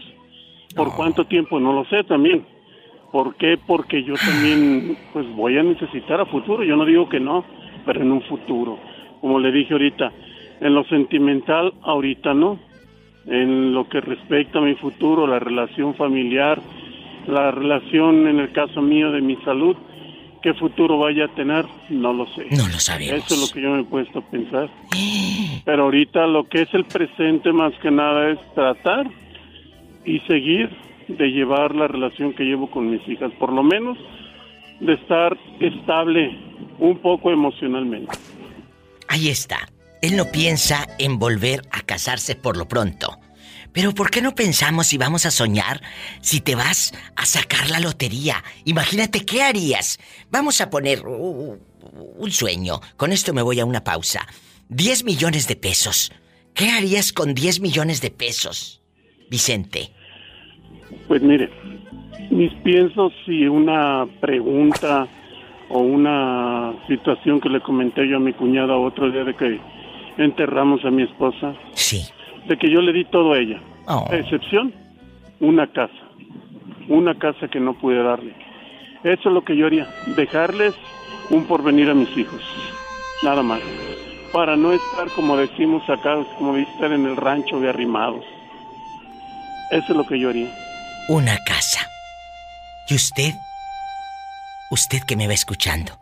¿Por cuánto tiempo? No lo sé también. ¿Por qué? Porque yo también *sighs* pues voy a necesitar a futuro. Yo no digo que no, pero en un futuro. Como le dije ahorita, en lo sentimental ahorita no. En lo que respecta a mi futuro, la relación familiar, la relación en el caso mío de mi salud, qué futuro vaya a tener, no lo sé. No lo sabemos. Eso es lo que yo me he puesto a pensar. *gasps* Pero ahorita lo que es el presente más que nada es tratar y seguir de llevar la relación que llevo con mis hijas, por lo menos de estar estable un poco emocionalmente. Ahí está. Él no piensa en volver a casarse por lo pronto. Pero ¿por qué no pensamos si vamos a soñar si te vas a sacar la lotería? Imagínate qué harías. Vamos a poner un sueño. Con esto me voy a una pausa. 10 millones de pesos. ¿Qué harías con 10 millones de pesos, Vicente? Pues mire, mis piensos y una pregunta o una situación que le comenté yo a mi cuñada otro día de que enterramos a mi esposa. Sí. De que yo le di todo a ella. Oh. A excepción, una casa. Una casa que no pude darle. Eso es lo que yo haría. Dejarles un porvenir a mis hijos. Nada más. Para no estar, como decimos acá, como estar en el rancho de arrimados. Eso es lo que yo haría. Una casa. ¿Y usted? Usted que me va escuchando.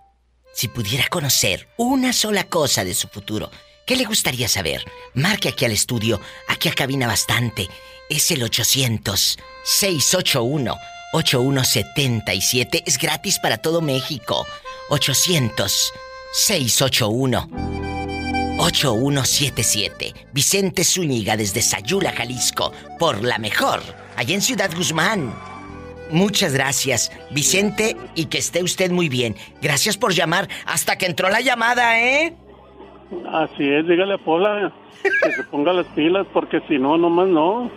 Si pudiera conocer una sola cosa de su futuro, ¿qué le gustaría saber? Marque aquí al estudio, aquí a cabina bastante. Es el 800-681-8177. Es gratis para todo México. 800-681-8177. Vicente Zúñiga desde Sayula, Jalisco. Por la mejor. Allá en Ciudad Guzmán. Muchas gracias, Vicente, y que esté usted muy bien. Gracias por llamar hasta que entró la llamada, ¿eh? Así es, dígale a Pola que se ponga las pilas porque si no, nomás no.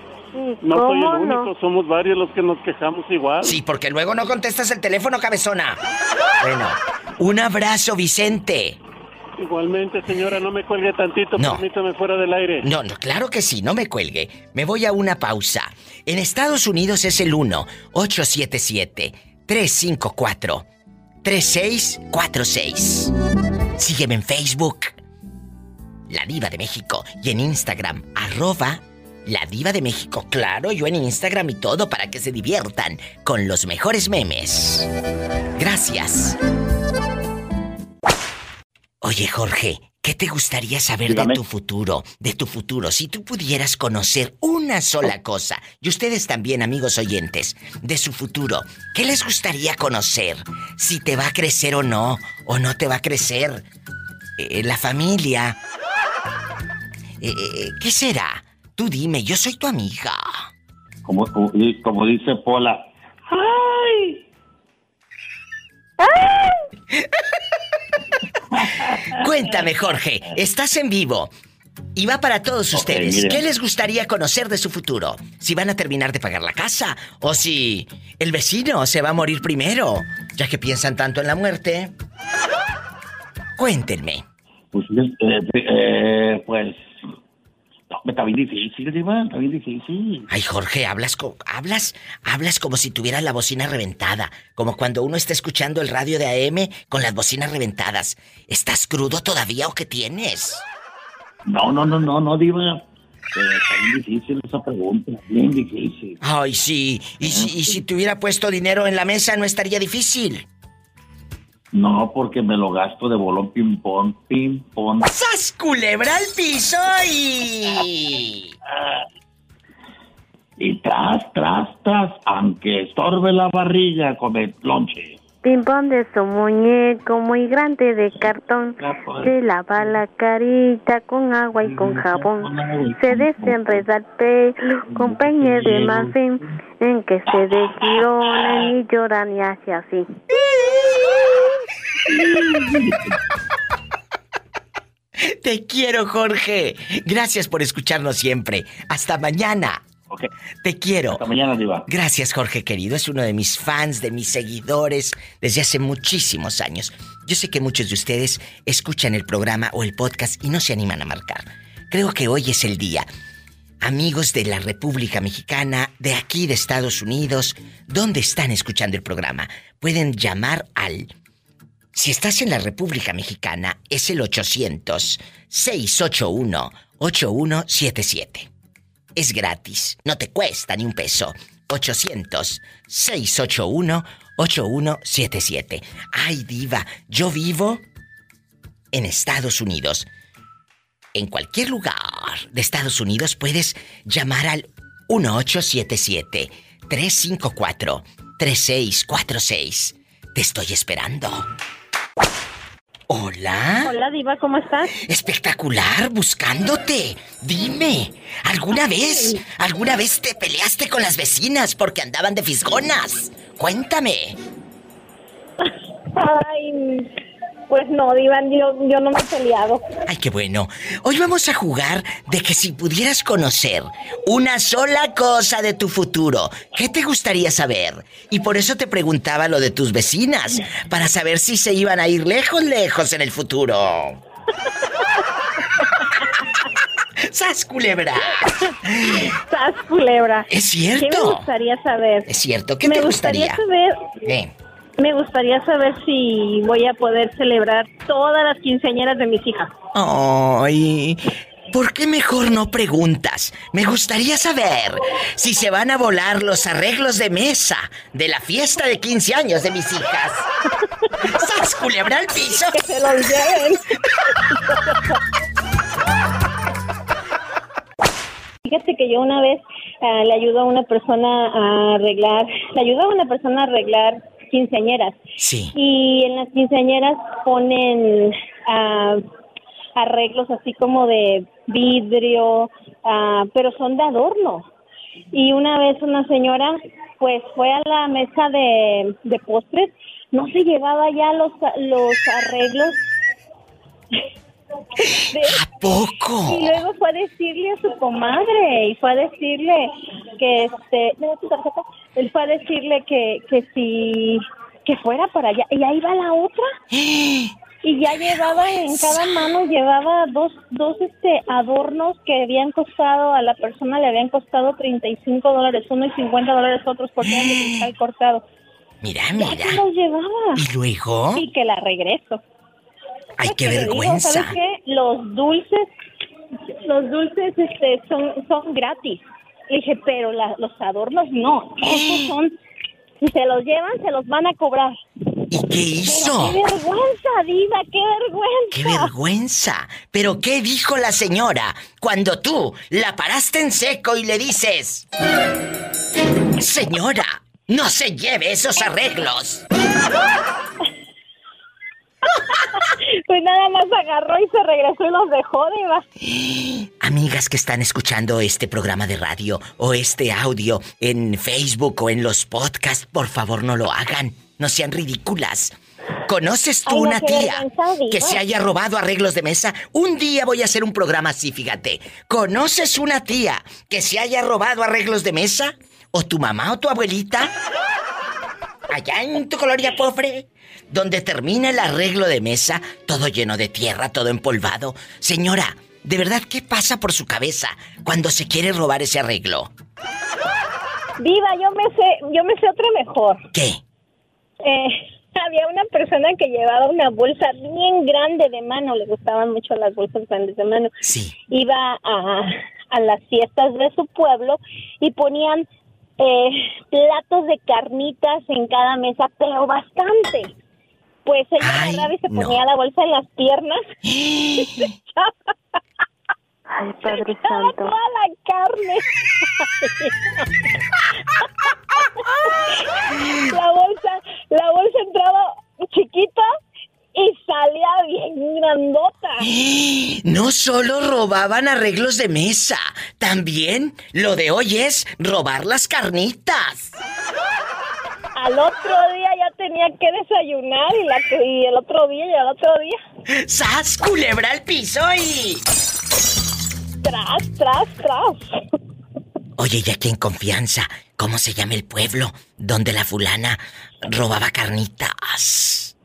No soy el único, somos varios los que nos quejamos igual. Sí, porque luego no contestas el teléfono, cabezona. Bueno, un abrazo, Vicente. Igualmente, señora, no me cuelgue tantito, No. permítame fuera del aire. No, no, claro que sí, no me cuelgue. Me voy a una pausa. En Estados Unidos es el 1-877-354-3646. Sígueme en Facebook, La Diva de México, y en Instagram, arroba La Diva de México. Claro, yo en Instagram y todo para que se diviertan con los mejores memes. Gracias. Oye, Jorge, ¿qué te gustaría saber de tu futuro? De tu futuro, si tú pudieras conocer una sola cosa, y ustedes también, amigos oyentes, de su futuro, ¿qué les gustaría conocer? Si te va a crecer o no, o no te va a crecer. Eh, la familia. Eh, eh, ¿Qué será? Tú dime, yo soy tu amiga. Como, como, dice Pola, ¡Ay! Cuéntame, Jorge, estás en vivo. Y va para todos ustedes. ¿Qué les gustaría conocer de su futuro? Si van a terminar de pagar la casa o si el vecino se va a morir primero, ya que piensan tanto en la muerte. Cuéntenme. Pues, eh, eh, pues, no, está bien difícil, Diva, está bien difícil. Ay, Jorge, hablas, co- hablas, hablas como si tuvieras la bocina reventada, como cuando uno está escuchando el radio de AM con las bocinas reventadas. ¿Estás crudo todavía o qué tienes? No, no, no, no, no, Diva. Eh, está bien difícil esa pregunta, bien difícil. Ay, sí. Y si, y si te hubiera puesto dinero en la mesa, no estaría difícil. No, porque me lo gasto de bolón ping-pong, ping-pong. ¡Sas, culebra al piso y... Y tras, tras, tras, aunque estorbe la barriga con el lonche. Pimpón de su muñeco muy grande de cartón. Se lava la carita con agua y con jabón. Se desenreda el pelo con peine de marfil. En que se desgironan y lloran y hace así. Te quiero, Jorge. Gracias por escucharnos siempre. Hasta mañana. Te quiero. Hasta mañana, Diva. Gracias, Jorge querido. Es uno de mis fans, de mis seguidores desde hace muchísimos años. Yo sé que muchos de ustedes escuchan el programa o el podcast y no se animan a marcar. Creo que hoy es el día. Amigos de la República Mexicana, de aquí de Estados Unidos, ¿dónde están escuchando el programa? Pueden llamar al si estás en la República Mexicana, es el 800-681-8177. Es gratis, no te cuesta ni un peso. 800-681-8177. Ay, diva, yo vivo en Estados Unidos. En cualquier lugar de Estados Unidos puedes llamar al 1877-354-3646. Te estoy esperando. Hola. Hola, Diva, ¿cómo estás? Espectacular, buscándote. Dime, ¿alguna vez, alguna vez te peleaste con las vecinas porque andaban de fisgonas? Cuéntame. *laughs* Ay, pues no, Diva, yo, yo no me he peleado. Ay, qué bueno. Hoy vamos a jugar de que si pudieras conocer una sola cosa de tu futuro, ¿qué te gustaría saber? Y por eso te preguntaba lo de tus vecinas, para saber si se iban a ir lejos, lejos en el futuro. *laughs* ¡Sas, culebra! ¡Sas, culebra! Es cierto. ¿Qué me gustaría saber? Es cierto, ¿qué me te gustaría? saber, ¿Qué? Me gustaría saber si voy a poder celebrar todas las quinceañeras de mis hijas. Ay, ¿por qué mejor no preguntas? Me gustaría saber si se van a volar los arreglos de mesa de la fiesta de 15 años de mis hijas. ¡Sas, culebra al piso! Que se los lleven. Fíjate que yo una vez ah, le ayudo a una persona a arreglar, le ayudo a una persona a arreglar quinceañeras. Sí. Y en las quinceañeras ponen ah, arreglos así como de vidrio, ah, pero son de adorno. Y una vez una señora pues fue a la mesa de, de postres, no se llevaba ya los, los arreglos. ¿A poco? Y luego fue a decirle a su comadre y fue a decirle que este, ¿me das tu tarjeta? Él fue a decirle que que si que fuera para allá y ahí va la otra. Y ya llevaba en cada mano llevaba dos dos este adornos que habían costado a la persona le habían costado 35 dólares uno y 50 dólares otros porque eran de cristal cortado. *gasps* Mira, Ya mira. se los llevaba. ¿Y luego? Y que la regreso. Ay, qué Te digo, vergüenza. ¿Sabes qué? Los dulces, los dulces este, son, son gratis. Le dije, pero la- los adornos no. Esos son, si se los llevan, se los van a cobrar. ¿Y qué hizo? ¡Qué vergüenza, Diva! ¡Qué vergüenza! ¡Qué vergüenza! ¿Pero qué dijo la señora cuando tú la paraste en seco y le dices... Señora, no se lleve esos arreglos. *laughs* Pues nada más agarró y se regresó y los dejó, Diva. Amigas que están escuchando este programa de radio o este audio en Facebook o en los podcasts, por favor no lo hagan. No sean ridículas. ¿Conoces tú Ay, una tía que se haya robado arreglos de mesa? Un día voy a hacer un programa así, fíjate. ¿Conoces una tía que se haya robado arreglos de mesa? ¿O tu mamá o tu abuelita? Allá en tu colonia pobre, donde termina el arreglo de mesa, todo lleno de tierra, todo empolvado. Señora, ¿de verdad qué pasa por su cabeza cuando se quiere robar ese arreglo? Viva, yo me sé, yo me sé otra mejor. ¿Qué? Eh, había una persona que llevaba una bolsa bien grande de mano, le gustaban mucho las bolsas grandes de mano. Sí. Iba a, a las fiestas de su pueblo y ponían eh, platos de carnitas en cada mesa, pero bastante. Pues ella agarraba y se no. ponía la bolsa en las piernas *gasps* y se *laughs* echaba Ay, Padre echaba Santo. toda la carne. *laughs* la bolsa, la bolsa entraba chiquita y salía bien grandota. *gasps* No solo robaban arreglos de mesa, también lo de hoy es robar las carnitas. Al otro día ya tenía que desayunar y, la, que- y el otro día y el otro día. ¡Sas, culebra al piso y... Tras, tras, tras. Oye, ya que en confianza, ¿cómo se llama el pueblo donde la fulana robaba carnitas?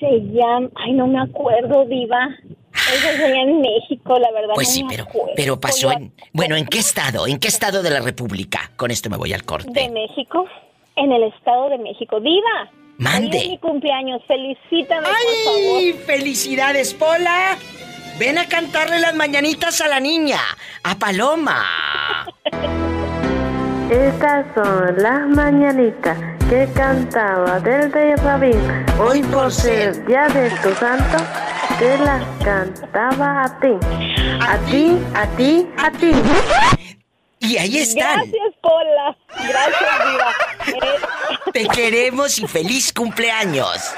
Se llama, ay, no me acuerdo, Diva. Eso sería en México, la verdad. Pues no sí, me pero, acuerdo. pero pasó en... Bueno, ¿en qué estado? ¿En qué estado de la República? Con esto me voy al corte. De México, en el Estado de México. Diva. Mande. hoy es mi cumpleaños, felicítame, por favor. ¡Ay! ¡Felicidades, Pola! Ven a cantarle las mañanitas a la niña, a Paloma. *laughs* Estas son las mañanitas que cantaba del de Rabín. Hoy por ser día de tu santo, te las cantaba a ti. A ti, a ti, a ti. Y ahí están. Gracias, Pola. Gracias, Diva. Te queremos y feliz cumpleaños.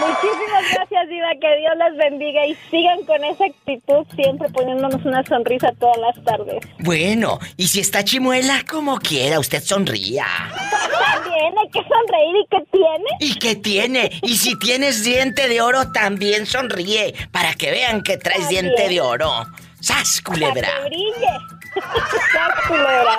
Muchísimas gracias, Diva. Que Dios las bendiga y sigan con esa actitud, siempre poniéndonos una sonrisa todas las tardes. Bueno, y si está chimuela, como quiera, usted sonría. También hay que sonreír y que tiene. ¿Y qué tiene? Y si tienes diente de oro, también sonríe, para que vean que traes También. diente de oro. ¡Sas, culebra! Para que brille. *laughs* Sas, culebra.